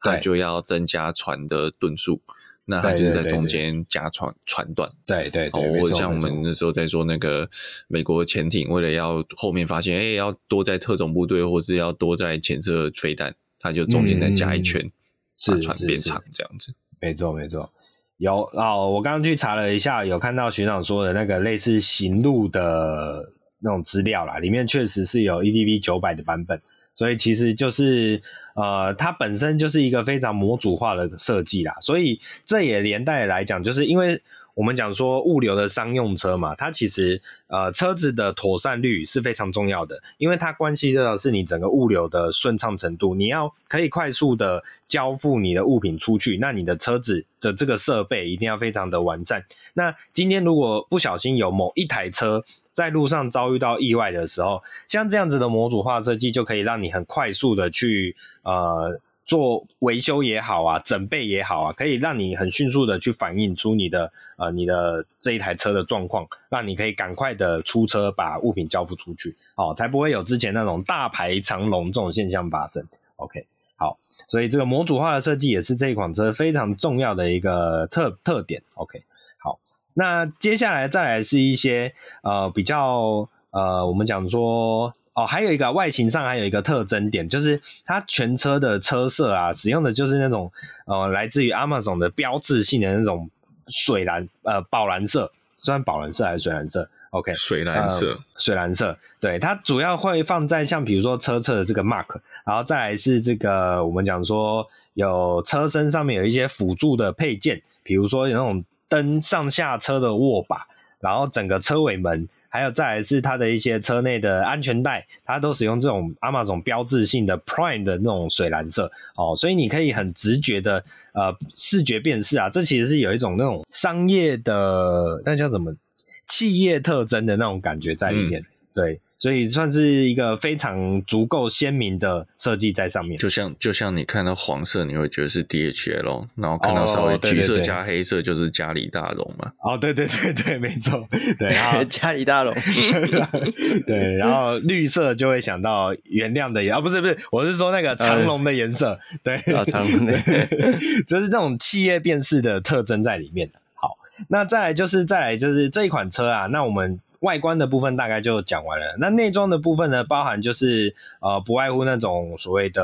它就要增加船的吨数，那它就是在中间加船船段，对对对，哦，像我们那时候在做那个美国潜艇，为了要后面发现，哎，要多在特种部队，或是要多在潜射飞弹，它就中间再加一圈。是传变长这样子，没错没错。有哦，我刚刚去查了一下，有看到学长说的那个类似行路的那种资料啦，里面确实是有 EDV 九百的版本，所以其实就是呃，它本身就是一个非常模组化的设计啦，所以这也连带来讲，就是因为。我们讲说物流的商用车嘛，它其实呃车子的妥善率是非常重要的，因为它关系到是你整个物流的顺畅程度。你要可以快速的交付你的物品出去，那你的车子的这个设备一定要非常的完善。那今天如果不小心有某一台车在路上遭遇到意外的时候，像这样子的模组化设计就可以让你很快速的去呃。做维修也好啊，整备也好啊，可以让你很迅速的去反映出你的呃你的这一台车的状况，让你可以赶快的出车把物品交付出去，哦，才不会有之前那种大排长龙这种现象发生。OK，好，所以这个模组化的设计也是这一款车非常重要的一个特特点。OK，好，那接下来再来是一些呃比较呃我们讲说。哦，还有一个外形上还有一个特征点，就是它全车的车色啊，使用的就是那种呃来自于 Amazon 的标志性的那种水蓝呃宝蓝色，算宝蓝色还是水蓝色？OK，水蓝色，呃、水蓝色，对，它主要会放在像比如说车侧的这个 mark，然后再来是这个我们讲说有车身上面有一些辅助的配件，比如说有那种灯上下车的握把，然后整个车尾门。还有再来是它的一些车内的安全带，它都使用这种 Amazon 标志性的 Prime 的那种水蓝色哦，所以你可以很直觉的呃视觉辨识啊，这其实是有一种那种商业的那叫什么企业特征的那种感觉在里面，嗯、对。所以算是一个非常足够鲜明的设计在上面，就像就像你看到黄色，你会觉得是 DHL，然后看到稍微橘色加黑色就是嘉里大龙嘛。哦，对对对对，[LAUGHS] 没错，对，然后 [LAUGHS] 嘉里大荣，[LAUGHS] 对，然后绿色就会想到原谅的颜，啊不是不是，我是说那个长龙的颜色，对，长龙的，就是这种企业辨识的特征在里面。好，那再来就是再来就是这一款车啊，那我们。外观的部分大概就讲完了，那内装的部分呢，包含就是呃不外乎那种所谓的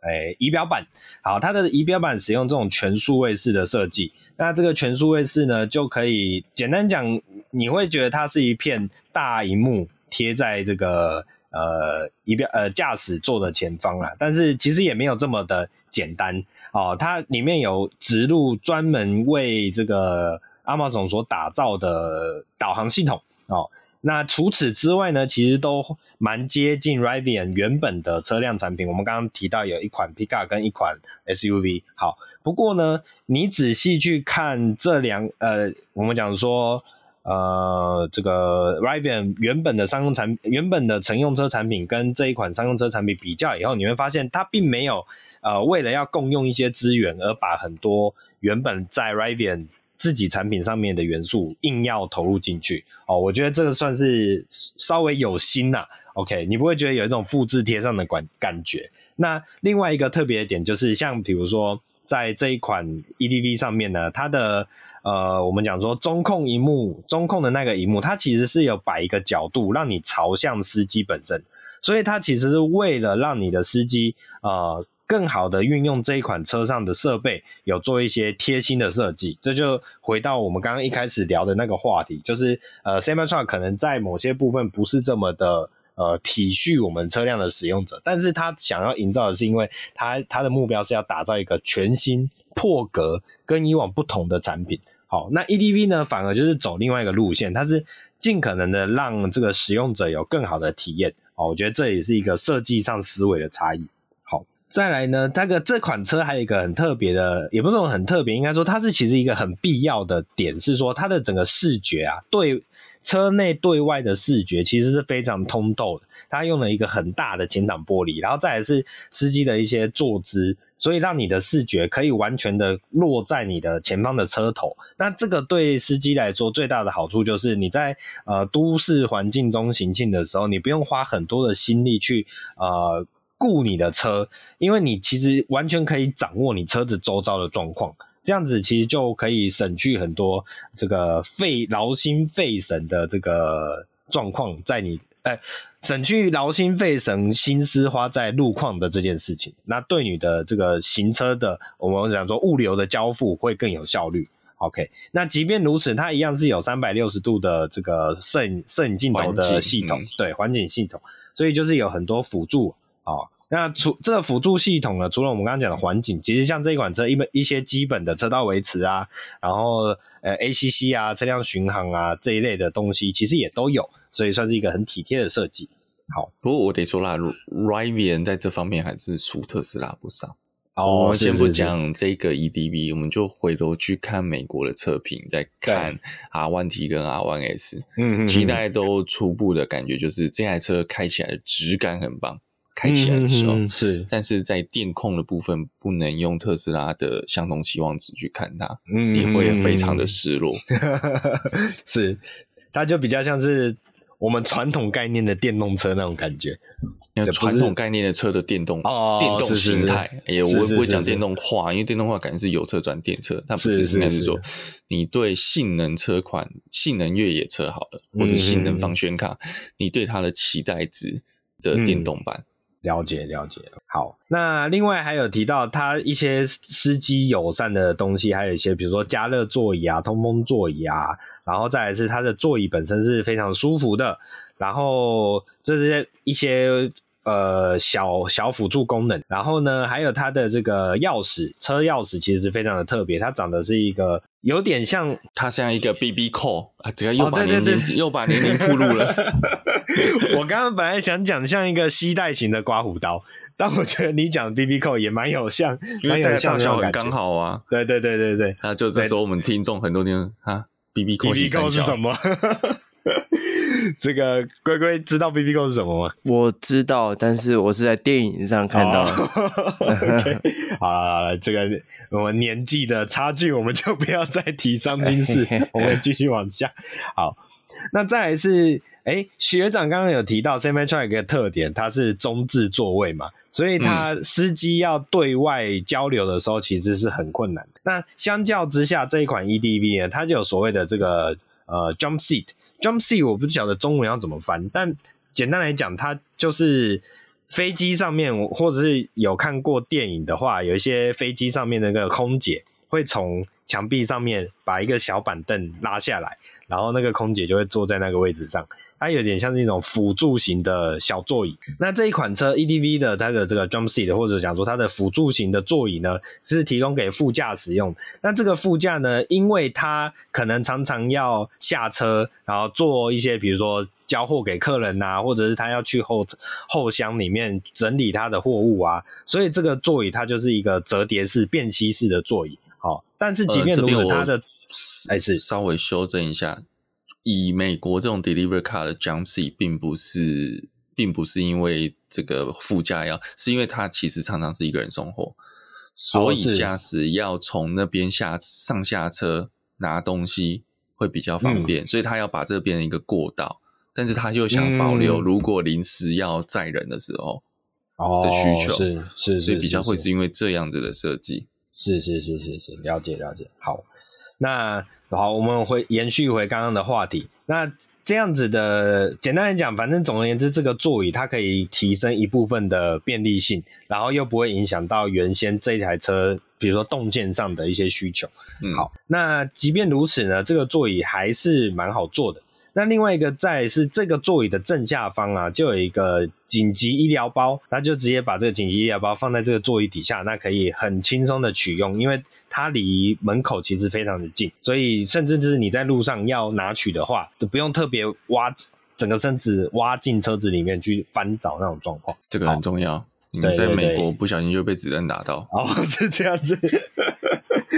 诶仪表板，好，它的仪表板使用这种全数位式的设计，那这个全数位式呢，就可以简单讲，你会觉得它是一片大荧幕贴在这个呃仪表呃驾驶座的前方啊，但是其实也没有这么的简单。哦，它里面有植入专门为这个 Amazon 所打造的导航系统。哦，那除此之外呢，其实都蛮接近 Rivian 原本的车辆产品。我们刚刚提到有一款 Pika 跟一款 SUV。好，不过呢，你仔细去看这两呃，我们讲说呃，这个 Rivian 原本的商用产原本的乘用车产品跟这一款商用车产品比较以后，你会发现它并没有呃，为了要共用一些资源而把很多原本在 Rivian 自己产品上面的元素硬要投入进去哦，我觉得这个算是稍微有心呐、OK，你不会觉得有一种复制贴上的感感觉。那另外一个特别的点就是，像比如说在这一款 EDV 上面呢，它的呃，我们讲说中控萤幕，中控的那个萤幕，它其实是有摆一个角度让你朝向司机本身，所以它其实是为了让你的司机呃。更好的运用这一款车上的设备，有做一些贴心的设计，这就回到我们刚刚一开始聊的那个话题，就是呃，Cybertruck 可能在某些部分不是这么的呃体恤我们车辆的使用者，但是他想要营造的是，因为他他的目标是要打造一个全新破格跟以往不同的产品。好，那 EDV 呢，反而就是走另外一个路线，它是尽可能的让这个使用者有更好的体验。哦，我觉得这也是一个设计上思维的差异。再来呢，这个这款车还有一个很特别的，也不是很特别，应该说它是其实一个很必要的点，是说它的整个视觉啊，对车内对外的视觉其实是非常通透的。它用了一个很大的前挡玻璃，然后再来是司机的一些坐姿，所以让你的视觉可以完全的落在你的前方的车头。那这个对司机来说最大的好处就是你在呃都市环境中行进的时候，你不用花很多的心力去呃顾你的车，因为你其实完全可以掌握你车子周遭的状况。这样子其实就可以省去很多这个费劳心费神的这个状况，在你哎。省去劳心费神心思花在路况的这件事情，那对你的这个行车的，我们讲说物流的交付会更有效率。OK，那即便如此，它一样是有三百六十度的这个摄影摄影镜头的系统，对环景系统，所以就是有很多辅助啊、哦。那除这个辅助系统呢，除了我们刚刚讲的环境，其实像这一款车一一些基本的车道维持啊，然后呃 ACC 啊，车辆巡航啊这一类的东西，其实也都有。所以算是一个很体贴的设计。好，不过我得说啦，Rivian 在这方面还是输特斯拉不少。哦，我们先不讲这个 EDV，我们就回头去看美国的测评，再看 R1T 跟 R1S，嗯，期待都初步的感觉就是这台车开起来的质感很棒，开起来的时候。是，但是在电控的部分不能用特斯拉的相同期望值去看它，嗯，你会非常的失落。[LAUGHS] 是，它就比较像是。我们传统概念的电动车那种感觉，传统概念的车的电动哦，电动形态，哎呀，我不会讲电动化，因为电动化感觉是油车转电车，它不是应该是说你对性能车款、性能越野车好了，或者性能防眩卡，你对它的期待值的电动版。了解了解，好。那另外还有提到它一些司机友善的东西，还有一些比如说加热座椅啊、通风座椅啊，然后再来是它的座椅本身是非常舒服的，然后这些一些。呃，小小辅助功能，然后呢，还有它的这个钥匙，车钥匙其实非常的特别，它长得是一个有点像，它像一个 BB Call 啊，这个又把年龄、哦、又把年龄暴露了。[LAUGHS] 我刚刚本来想讲像一个携带型的刮胡刀，但我觉得你讲 BB Call 也蛮有像，因为大小很刚好啊。对对对对对，那就这时候我们听众很多年啊，BB Call，BB Call 是什么？[LAUGHS] [LAUGHS] 这个龟龟知道 BB Call 是什么吗？我知道，但是我是在电影上看到的。Oh, [LAUGHS] okay. 好了好了，这个我们年纪的差距，我们就不要再提伤心事，[LAUGHS] 我们继续往下。好，那再来是，哎，学长刚刚有提到 Semi-Truck 一个特点，它是中置座位嘛，所以它司机要对外交流的时候，其实是很困难的。那相较之下，这一款 EDV 呢，它就有所谓的这个呃 Jump Seat。Jump seat 我不晓得中文要怎么翻，但简单来讲，它就是飞机上面，或者是有看过电影的话，有一些飞机上面那个空姐会从墙壁上面把一个小板凳拉下来，然后那个空姐就会坐在那个位置上，它有点像那种辅助型的小座椅。那这一款车 EDV 的它的这个 Jump seat，或者讲说它的辅助型的座椅呢，是提供给副驾使用。那这个副驾呢，因为它可能常常要下车，然后做一些比如说交货给客人啊，或者是他要去后后箱里面整理他的货物啊，所以这个座椅它就是一个折叠式、便携式的座椅。好，但是即便如此，它的还是。稍微修正一下，以美国这种 delivery car 的 jump seat，并不是，并不是因为这个副驾要，是因为他其实常常是一个人送货，所以驾驶要从那边下上下车拿东西会比较方便，嗯、所以他要把这变成一个过道，但是他又想保留如果临时要载人的时候的需求，是是，所以比较会是因为这样子的设计。是是是是是，了解了解。好，那好，我们回延续回刚刚的话题。那这样子的，简单来讲，反正总而言之，这个座椅它可以提升一部分的便利性，然后又不会影响到原先这台车，比如说动件上的一些需求。嗯，好，那即便如此呢，这个座椅还是蛮好坐的。那另外一个在是这个座椅的正下方啊，就有一个紧急医疗包，那就直接把这个紧急医疗包放在这个座椅底下，那可以很轻松的取用，因为它离门口其实非常的近，所以甚至就是你在路上要拿取的话，都不用特别挖整个身子挖进车子里面去翻找那种状况。这个很重要，你在美国不小心就被子弹打到。哦，是 [LAUGHS] 这样子。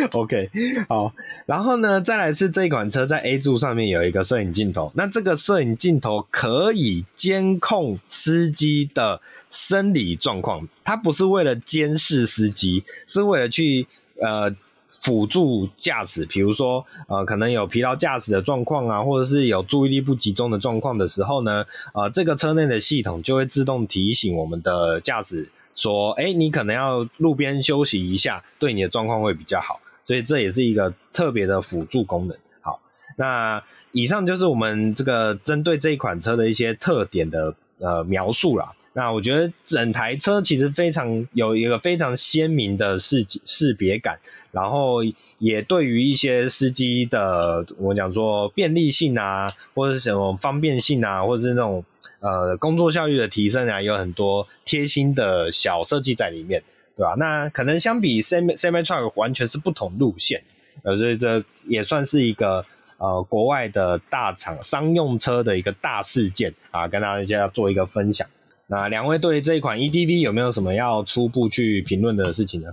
[LAUGHS] OK，好，然后呢，再来是这一款车在 A 柱上面有一个摄影镜头，那这个摄影镜头可以监控司机的生理状况，它不是为了监视司机，是为了去呃辅助驾驶，比如说呃可能有疲劳驾驶的状况啊，或者是有注意力不集中的状况的时候呢，呃这个车内的系统就会自动提醒我们的驾驶。说，哎，你可能要路边休息一下，对你的状况会比较好，所以这也是一个特别的辅助功能。好，那以上就是我们这个针对这一款车的一些特点的呃描述啦。那我觉得整台车其实非常有一个非常鲜明的识识别感，然后也对于一些司机的我讲说便利性啊，或者什么方便性啊，或者是那种。呃，工作效率的提升啊，有很多贴心的小设计在里面，对吧？那可能相比 Semi Semi Truck 完全是不同路线，呃，所以这也算是一个呃国外的大厂商用车的一个大事件啊，跟大家做一个分享。那两位对这一款 EDV 有没有什么要初步去评论的事情呢？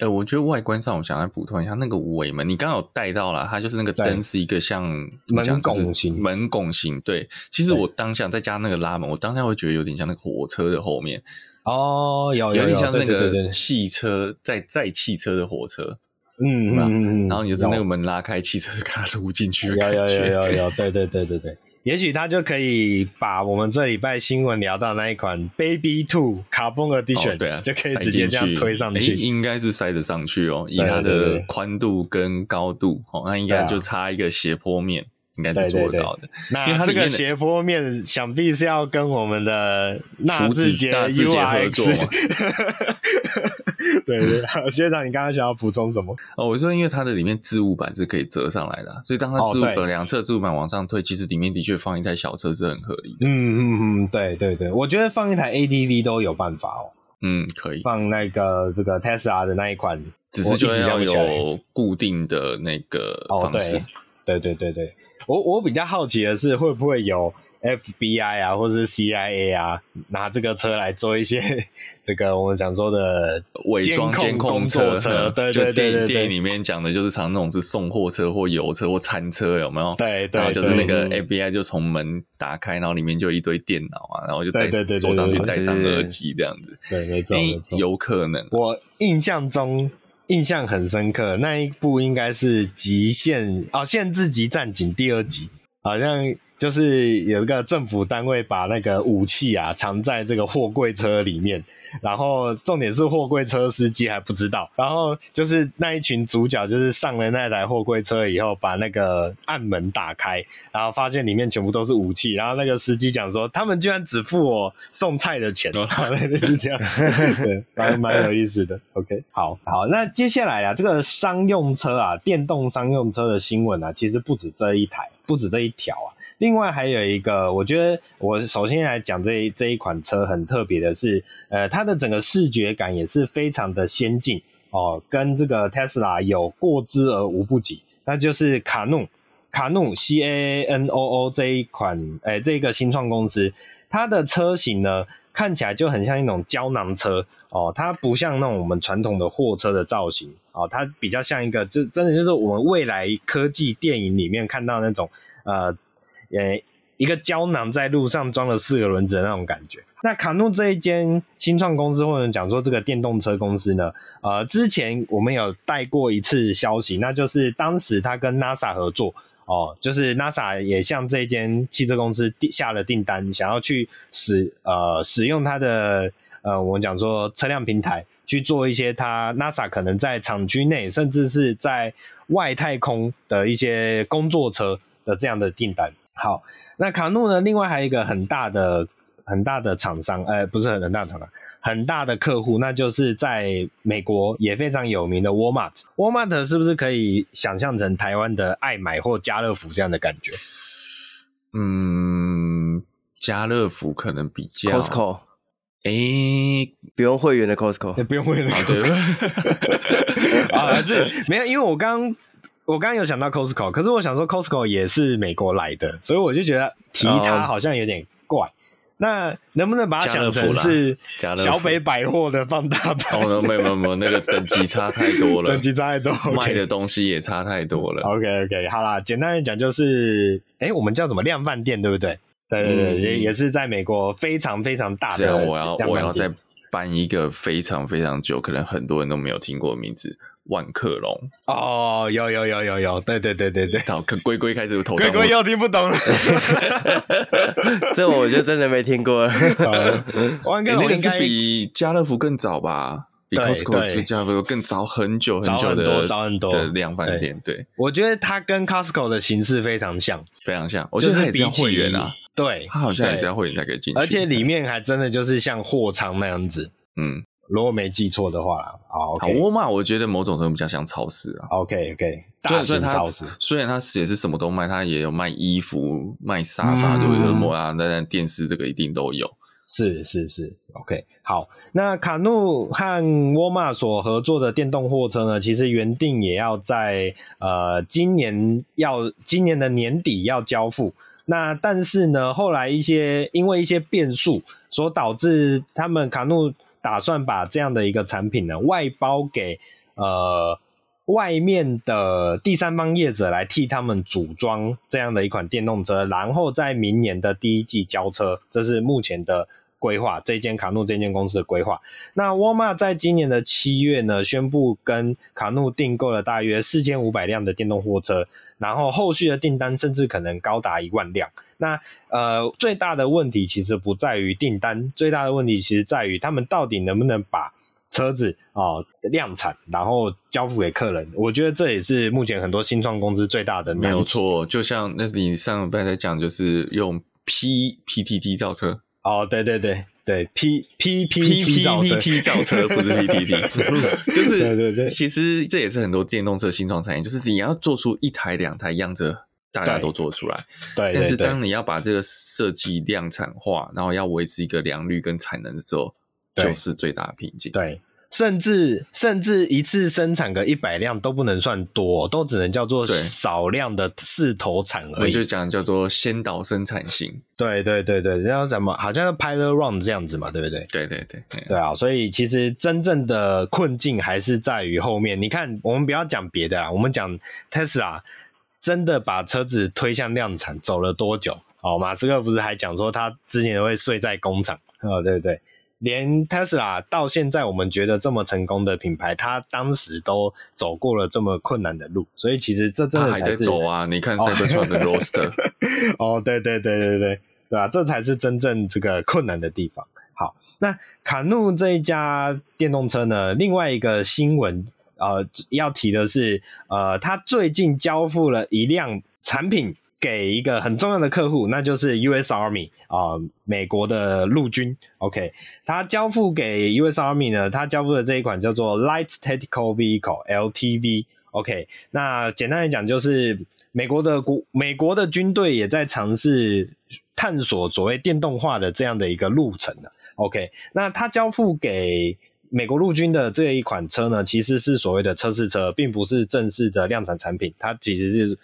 呃、欸，我觉得外观上，我想来补充一下那个尾门，你刚刚有带到了，它就是那个灯是一个像门拱形，门拱形。对，其实我当下再加那个拉门，我当下会觉得有点像那个火车的后面。哦，有有，有点像那个汽车载载汽车的火车。嗯嗯嗯，然后你就是那个门拉开，汽车就开始撸进去。有有有有有，对对对对对。也许他就可以把我们这礼拜新闻聊到那一款 Baby Two Carbon Edition，哦、对啊，就可以直接这样推上去，应该是塞得上去哦，以它的宽度跟高度，哦，那应该就差一个斜坡面。应该是做得到的。对对对，那这个斜坡面想必是要跟我们的纳智捷 UX 合作嘛？[LAUGHS] 对，对对，学长，你刚刚想要补充什么？哦，我说因为它的里面置物板是可以折上来的，所以当它置物板两侧置物板往上推，其实里面的确放一台小车是很合理的。嗯嗯嗯，对对对，我觉得放一台 ADV 都有办法哦。嗯，可以放那个这个 Tesla 的那一款，只是就要有固定的那个方式。哦、对，对对对对。我我比较好奇的是，会不会有 FBI 啊，或者是 CIA 啊，拿这个车来做一些 [LAUGHS] 这个我们讲说的伪装监控车？车对对对对，对，电影里面讲的就是常那种是送货车或油车或餐车，有没有？对对，然后就是那个 FBI 就从门打开，然后里面就一堆电脑啊，然后就带坐上去，戴上耳机这样子。对，没错，有可能。我印象中。印象很深刻，那一部应该是《极限》哦，《限制级战警》第二集，好像就是有一个政府单位把那个武器啊藏在这个货柜车里面。然后重点是货柜车司机还不知道，然后就是那一群主角就是上了那台货柜车以后，把那个暗门打开，然后发现里面全部都是武器，然后那个司机讲说，他们居然只付我送菜的钱，[LAUGHS] 是这样，对，蛮蛮有意思的。OK，好，好，那接下来啊，这个商用车啊，电动商用车的新闻啊，其实不止这一台，不止这一条啊。另外还有一个，我觉得我首先来讲这这一款车很特别的是，呃，它的整个视觉感也是非常的先进哦，跟这个 Tesla 有过之而无不及。那就是卡努卡努 C A N O O 这一款，诶，这个新创公司，它的车型呢看起来就很像一种胶囊车哦，它不像那种我们传统的货车的造型哦，它比较像一个，就真的就是我们未来科技电影里面看到那种呃。呃，一个胶囊在路上装了四个轮子的那种感觉。那卡诺这一间新创公司，或者讲说这个电动车公司呢，呃，之前我们有带过一次消息，那就是当时他跟 NASA 合作哦，就是 NASA 也向这间汽车公司下了订单，想要去使呃使用它的呃我们讲说车辆平台去做一些它 NASA 可能在厂区内，甚至是在外太空的一些工作车的这样的订单。好，那卡努呢？另外还有一个很大的、很大的厂商，呃，不是很很大的厂商，很大的客户，那就是在美国也非常有名的 Walmart。Walmart 是不是可以想象成台湾的爱买或家乐福这样的感觉？嗯，家乐福可能比较 Costco，哎、欸，不用会员的 Costco，也不用会员的 Costco 啊，还 [LAUGHS] 是没有，因为我刚。我刚刚有想到 Costco，可是我想说 Costco 也是美国来的，所以我就觉得提它好像有点怪那能不能把它想成是小北百货的放大版？哦，没有没有没有，那个等级差太多了，[LAUGHS] 等级差太多，[LAUGHS] okay. 卖的东西也差太多了。OK OK，好啦，简单来讲就是，哎、欸，我们叫什么量贩店，对不对？对对对，也、嗯、也是在美国非常非常大的。这样我要我要再搬一个非常非常久，可能很多人都没有听过的名字。万客隆哦，有有有有有，对对对对对，好，龟龟开始投，龟龟又听不懂了，[LAUGHS] [LAUGHS] 这我就真的没听过了。万客隆应该、欸那个、是比家乐福更早吧？比 Costco 比家乐福更早很久很久的，早很多，早很多的量贩店。对，我觉得它跟 Costco 的形式非常像，非常像。我觉得它也是要会员啊，对，它好像也是要会员才可以进去，而且里面还真的就是像货仓那样子，嗯。如果没记错的话啦，好，沃尔玛我觉得某种程度比较像超市啊。OK OK，大型超市。虽然它也是什么都卖，它也有卖衣服、卖沙发，对不对？摩啊，那电视这个一定都有。是是是，OK。好，那卡努和沃尔玛所合作的电动货车呢，其实原定也要在呃今年要今年的年底要交付。那但是呢，后来一些因为一些变数，所导致他们卡诺。打算把这样的一个产品呢外包给呃外面的第三方业者来替他们组装这样的一款电动车，然后在明年的第一季交车，这是目前的规划。这间卡诺这间公司的规划。那沃尔玛在今年的七月呢，宣布跟卡诺订购了大约四千五百辆的电动货车，然后后续的订单甚至可能高达一万辆。那呃，最大的问题其实不在于订单，最大的问题其实在于他们到底能不能把车子啊、量产，然后交付给客人。我觉得这也是目前很多新创公司最大的。没有错，就像那是你上礼拜在讲，就是用 P P T T 造车。哦，对对对对，P P P P P T 造车不是 P T T，就是对对对，其实这也是很多电动车新创产业，就是你要做出一台两台样子。大家都做出来，对，但是当你要把这个设计量产化，然后要维持一个良率跟产能的时候，就是最大的瓶颈。对，甚至甚至一次生产个一百辆都不能算多，都只能叫做少量的试投产而已。就讲叫做先导生产型。对对对对，然后什么好像是 pilot run 这样子嘛，对不对？对对对对，对啊，所以其实真正的困境还是在于后面。你看，我们不要讲别的啊，我们讲 Tesla。真的把车子推向量产走了多久？哦，马斯克不是还讲说他之前会睡在工厂，哦，对不对？连特斯拉到现在我们觉得这么成功的品牌，它当时都走过了这么困难的路，所以其实这真的还在走啊！[LAUGHS] 你看 Cybertruck 的 Roadster，[LAUGHS] 哦，对对对对对对吧？这才是真正这个困难的地方。好，那卡怒这一家电动车呢？另外一个新闻。呃，要提的是，呃，它最近交付了一辆产品给一个很重要的客户，那就是 U.S. Army 啊、美国的陆军。OK，他交付给 U.S. Army 呢，他交付的这一款叫做 Light Tactical Vehicle（LTV）。OK，那简单来讲，就是美国的国美国的军队也在尝试探索所谓电动化的这样的一个路程的。OK，那他交付给。美国陆军的这一款车呢，其实是所谓的测试车，并不是正式的量产产品。它其实是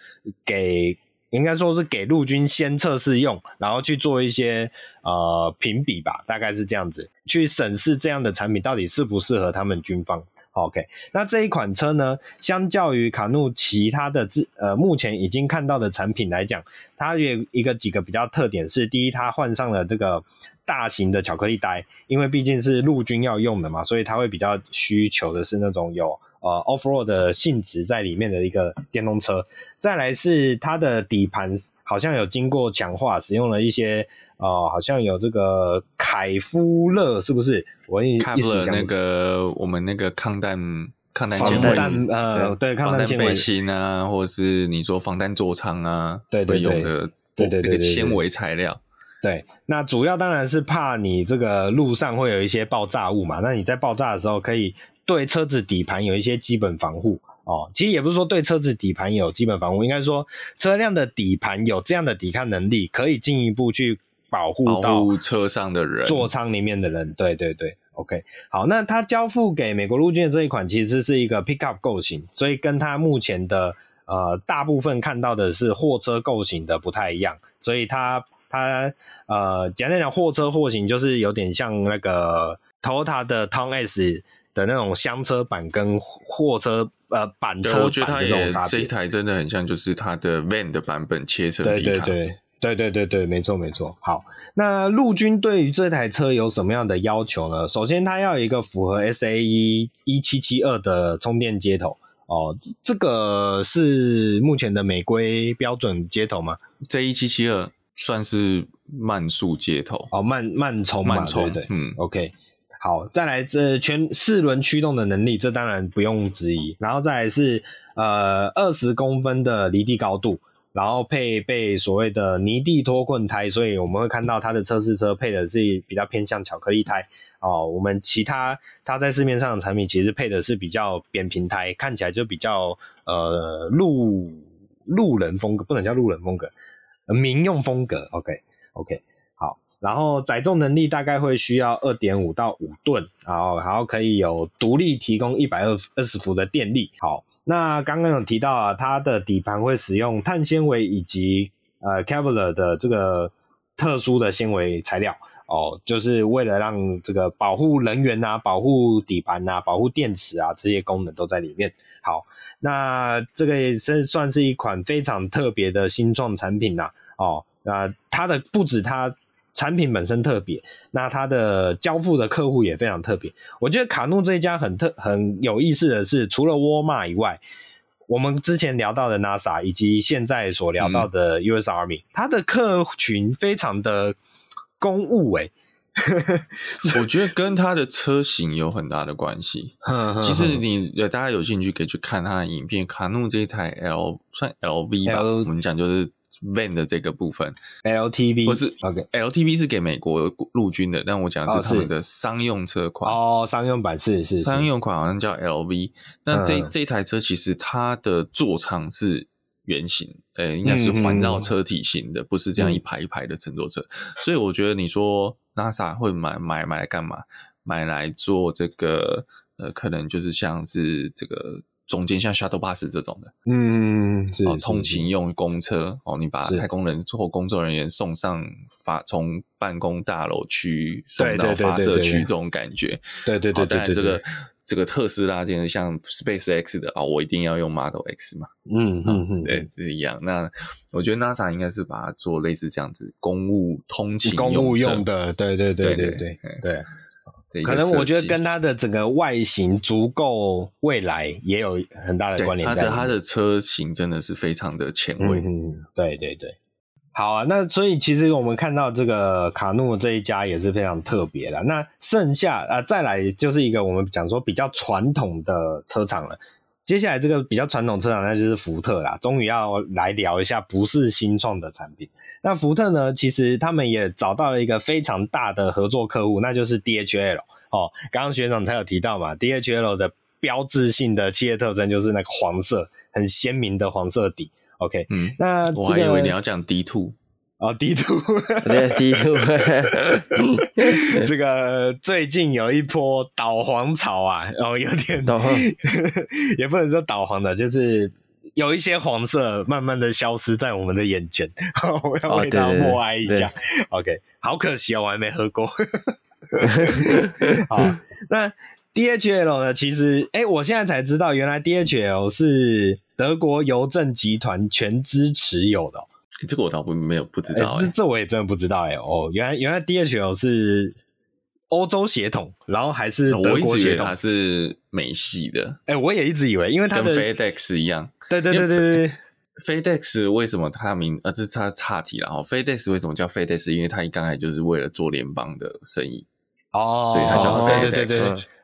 给，应该说是给陆军先测试用，然后去做一些呃评比吧，大概是这样子，去审视这样的产品到底适不适合他们军方。OK，那这一款车呢，相较于卡怒其他的自呃目前已经看到的产品来讲，它有一个几个比较特点是，第一，它换上了这个。大型的巧克力袋，因为毕竟是陆军要用的嘛，所以它会比较需求的是那种有呃 off road 的性质在里面的一个电动车。再来是它的底盘好像有经过强化，使用了一些呃，好像有这个凯夫勒，是不是？我一开始那个我们那个抗弹抗弹纤维呃，对，抗弹背心啊，或者是你说防弹座舱啊，对对对，对对对纤维材料。对，那主要当然是怕你这个路上会有一些爆炸物嘛。那你在爆炸的时候，可以对车子底盘有一些基本防护哦。其实也不是说对车子底盘有基本防护，应该说车辆的底盘有这样的抵抗能力，可以进一步去保护到车上的人、座舱里面的人。对对对，OK。好，那它交付给美国陆军的这一款其实是一个 pickup 构型，所以跟它目前的呃大部分看到的是货车构型的不太一样，所以它。它呃简单讲，货车货型就是有点像那个 Toyota 的 Town S 的那种厢车版跟货车呃板车版的这种差别。这一台真的很像，就是它的 Van 的版本切成对对对。对对对对，没错没错。好，那陆军对于这台车有什么样的要求呢？首先，它要有一个符合 SAE 一七七二的充电接头哦，这个是目前的美规标准接头吗？这一七七二算是慢速接头哦，慢慢充慢充，对，对，嗯，OK。好，再来这全四轮驱动的能力，这当然不用质疑。然后再来是呃二十公分的离地高度。然后配备所谓的泥地脱困胎，所以我们会看到它的测试车配的是比较偏向巧克力胎哦。我们其他它在市面上的产品其实配的是比较扁平胎，看起来就比较呃路路人风格，不能叫路人风格，民用风格。OK OK，然后载重能力大概会需要二点五到五吨，然后然后可以有独立提供一百二二十伏的电力。好。那刚刚有提到啊，它的底盘会使用碳纤维以及呃 Kevlar 的这个特殊的纤维材料哦，就是为了让这个保护人员啊、保护底盘啊、保护电池啊这些功能都在里面。好，那这个也是算是一款非常特别的新创产品呐、哦，那它的不止它。产品本身特别，那它的交付的客户也非常特别。我觉得卡诺这一家很特很有意思的是，除了沃尔玛以外，我们之前聊到的 NASA 以及现在所聊到的 US Army，、嗯、它的客群非常的公务诶。[LAUGHS] 我觉得跟它的车型有很大的关系。[LAUGHS] 其实你大家有兴趣可以去看它的影片。卡怒这一台 L 算 LV 吧，L, 我们讲就是。Van 的这个部分，LTV 不是 OK，LTV 是给美国陆军的，但我讲的是他们的商用车款哦，商用版是是商用款，好像叫 LV。那这这台车其实它的座舱是圆形，诶，应该是环绕车体型的，不是这样一排一排的乘坐车。所以我觉得你说 NASA 会买买买来干嘛？买来做这个呃，可能就是像是这个。中间像 shuttle bus 这种的，嗯，是哦，通勤用公车哦，你把太空人或工作人员送上发从办公大楼区送到发射区这种感觉，对对对对对，这个这个特斯拉，就是像 Space X 的啊，我一定要用 Model X 嘛，嗯嗯嗯，对，是一样。那我觉得 NASA 应该是把它做类似这样子，公务通勤公务用的，对对对对对对。可能我觉得跟它的整个外形足够未来也有很大的关联。它的它的车型真的是非常的前卫。嗯，对对对。好啊，那所以其实我们看到这个卡诺这一家也是非常特别的。那剩下啊，再来就是一个我们讲说比较传统的车厂了。接下来这个比较传统车厂，那就是福特啦。终于要来聊一下不是新创的产品。那福特呢，其实他们也找到了一个非常大的合作客户，那就是 DHL。哦，刚刚学长才有提到嘛，DHL 的标志性的企业特征就是那个黄色，很鲜明的黄色底。OK，嗯，那、这个、我还以为你要讲 D two 哦，D two，对 D two，[LAUGHS] 这个最近有一波导黄潮啊，然、哦、后有点导，[LAUGHS] 也不能说导黄的，就是有一些黄色慢慢的消失在我们的眼前，[LAUGHS] 我要为它默哀一下。OK，好可惜哦，我还没喝过。好，那 DHL 呢？其实，哎、欸，我现在才知道，原来 DHL 是德国邮政集团全资持有的、喔。这个我倒不没有不知道、欸，这、我也真的不知道、欸。哎，哦，原来原来 DHL 是欧洲血统，然后还是德国血统，我一直以为它是美系的。哎、欸，我也一直以为，因为它的 FedEx 一样。对对对对对。FedEx 为什么它名？呃，这是它岔题了哈。FedEx 为什么叫 FedEx？因为它一刚才就是为了做联邦的生意。哦，所以它叫 FedEx，对对对，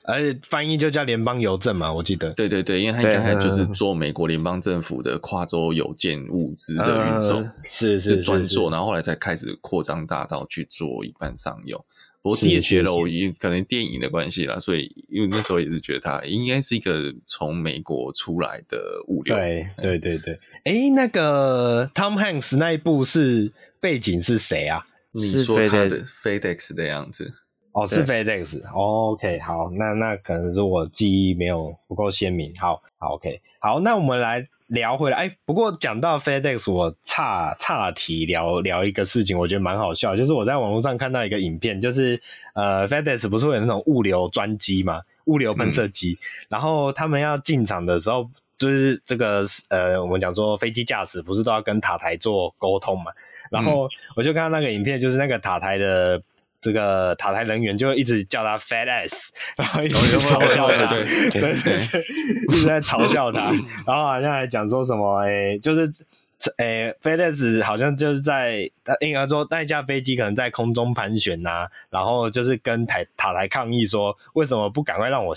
而且翻译就叫联邦邮政嘛，我记得。对对对，因为他刚才就是做美国联邦政府的跨州邮件物资的运送，是是是，专做，然后后来才开始扩张大到去做一般商用。不过 DHL 因可能电影的关系啦，所以因为那时候也是觉得它应该是一个从美国出来的物流。对对对对，哎，那个 Tom Hanks 那一部是背景是谁啊？你说他的 FedEx 的样子。哦，是 FedEx，OK，好，那那可能是我记忆没有不够鲜明，好，好，OK，好，那我们来聊回来，哎，不过讲到 FedEx，我岔岔题聊聊一个事情，我觉得蛮好笑，就是我在网络上看到一个影片，就是呃，FedEx 不是会有那种物流专机嘛，物流喷射机，嗯、然后他们要进场的时候，就是这个呃，我们讲说飞机驾驶不是都要跟塔台做沟通嘛，然后我就看到那个影片，就是那个塔台的。这个塔台人员就一直叫他 FedEx，[LAUGHS] 然后一直嘲笑他，对 [LAUGHS] 对对，一直在嘲笑他，然后好像还讲说什么，哎，就是，哎，FedEx 好像就是在，应该说那架飞机可能在空中盘旋呐、啊，然后就是跟台塔台抗议说，为什么不赶快让我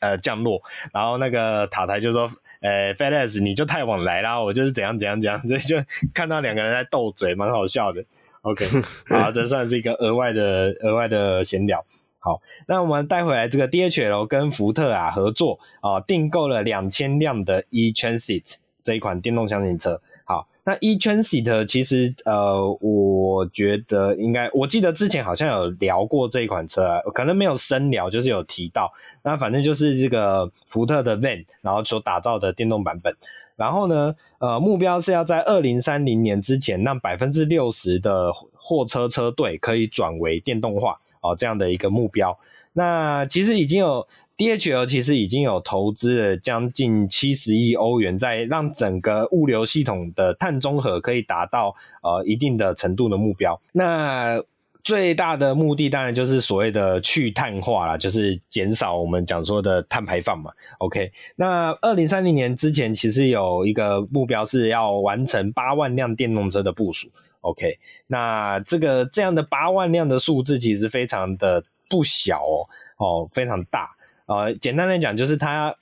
呃降落？然后那个塔台就说，呃，FedEx 你就太晚来啦，我就是怎样怎样怎样，[LAUGHS] 所以就看到两个人在斗嘴，蛮好笑的。OK，好，这算是一个额外的额外的闲聊。好，那我们带回来这个 DHL 跟福特啊合作啊，订购了两千辆的 E-Transit 这一款电动厢型车。好，那 E-Transit 其实呃，我觉得应该，我记得之前好像有聊过这一款车啊，可能没有深聊，就是有提到。那反正就是这个福特的 Van，然后所打造的电动版本。然后呢，呃，目标是要在二零三零年之前，让百分之六十的货车车队可以转为电动化哦，这样的一个目标。那其实已经有 DHL 其实已经有投资了将近七十亿欧元，在让整个物流系统的碳中和可以达到呃一定的程度的目标。那最大的目的当然就是所谓的去碳化啦，就是减少我们讲说的碳排放嘛。OK，那二零三零年之前其实有一个目标是要完成八万辆电动车的部署。OK，那这个这样的八万辆的数字其实非常的不小哦，哦，非常大。呃，简单来讲就是它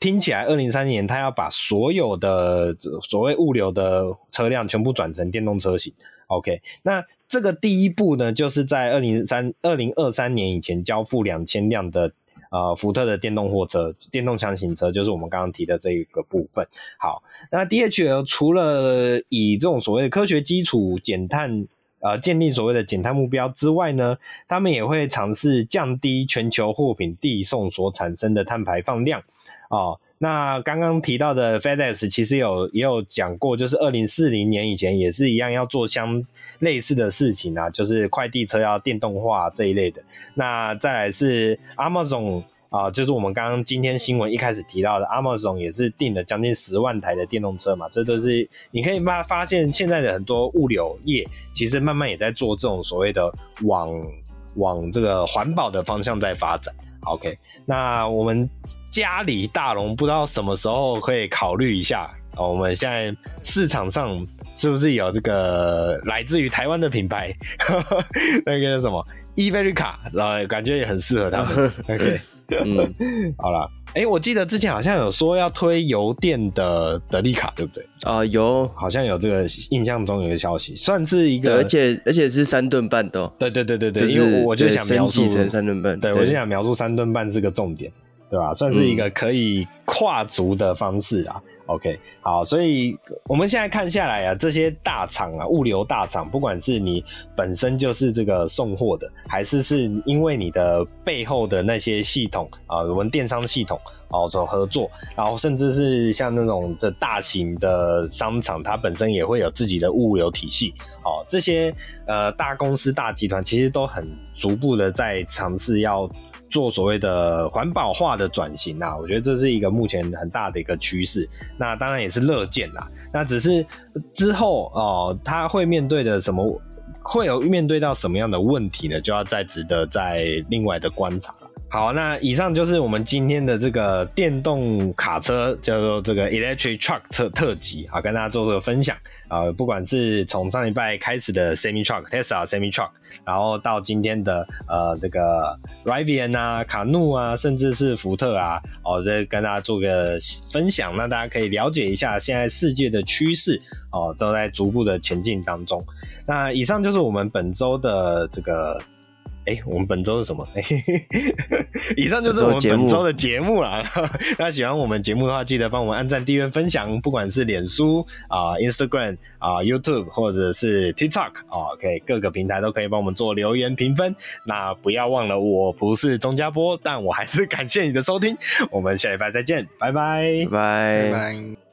听起来二零三年它要把所有的所谓物流的车辆全部转成电动车型。OK，那这个第一步呢，就是在二零三二零二三年以前交付两千辆的呃福特的电动货车、电动厢型车，就是我们刚刚提的这一个部分。好，那 DHL 除了以这种所谓的科学基础减碳，呃，建立所谓的减碳目标之外呢，他们也会尝试降低全球货品递送所产生的碳排放量啊。哦那刚刚提到的 FedEx 其实有也有讲过，就是二零四零年以前也是一样要做相类似的事情啊，就是快递车要电动化这一类的。那再来是 Amazon 啊，就是我们刚刚今天新闻一开始提到的 Amazon 也是订了将近十万台的电动车嘛，这都是你可以发发现现在的很多物流业其实慢慢也在做这种所谓的往往这个环保的方向在发展。OK，那我们家里大龙不知道什么时候可以考虑一下。我们现在市场上是不是有这个来自于台湾的品牌？[LAUGHS] 那个叫什么 e v e r i c a 然后感觉也很适合他们。[LAUGHS] OK，嗯，好了。哎、欸，我记得之前好像有说要推油电的德利卡，对不对？啊、呃，有，好像有这个印象中有个消息，算是一个，而且而且是三吨半的。对对对对对，因为我就想描述成三吨半，对，我就想描述三吨半是个重点，对吧？算是一个可以跨足的方式啊。嗯 OK，好，所以我们现在看下来啊，这些大厂啊，物流大厂，不管是你本身就是这个送货的，还是是因为你的背后的那些系统啊，我们电商系统啊所合作，然后甚至是像那种这大型的商场，它本身也会有自己的物流体系，哦，这些呃大公司大集团其实都很逐步的在尝试要。做所谓的环保化的转型啊，我觉得这是一个目前很大的一个趋势。那当然也是乐见啦。那只是之后哦，他会面对的什么，会有面对到什么样的问题呢？就要再值得再另外的观察。好，那以上就是我们今天的这个电动卡车，叫做这个 Electric Truck 特特辑啊，跟大家做个分享啊。不管是从上礼拜开始的 Semi Truck Tesla Semi Truck，然后到今天的呃这个 Rivian 啊、卡怒啊，甚至是福特啊，哦，这跟大家做个分享，那大家可以了解一下现在世界的趋势哦，都在逐步的前进当中。那以上就是我们本周的这个。哎、欸，我们本周是什么？[LAUGHS] 以上就是我们本周的节目啦。[LAUGHS] 大家喜欢我们节目的话，记得帮我们按赞、订阅、分享，不管是脸书啊、呃、Instagram 啊、呃、YouTube 或者是 TikTok 啊，OK，各个平台都可以帮我们做留言评分。那不要忘了，我不是钟家波，但我还是感谢你的收听。我们下礼拜再见，拜拜，拜拜。拜拜。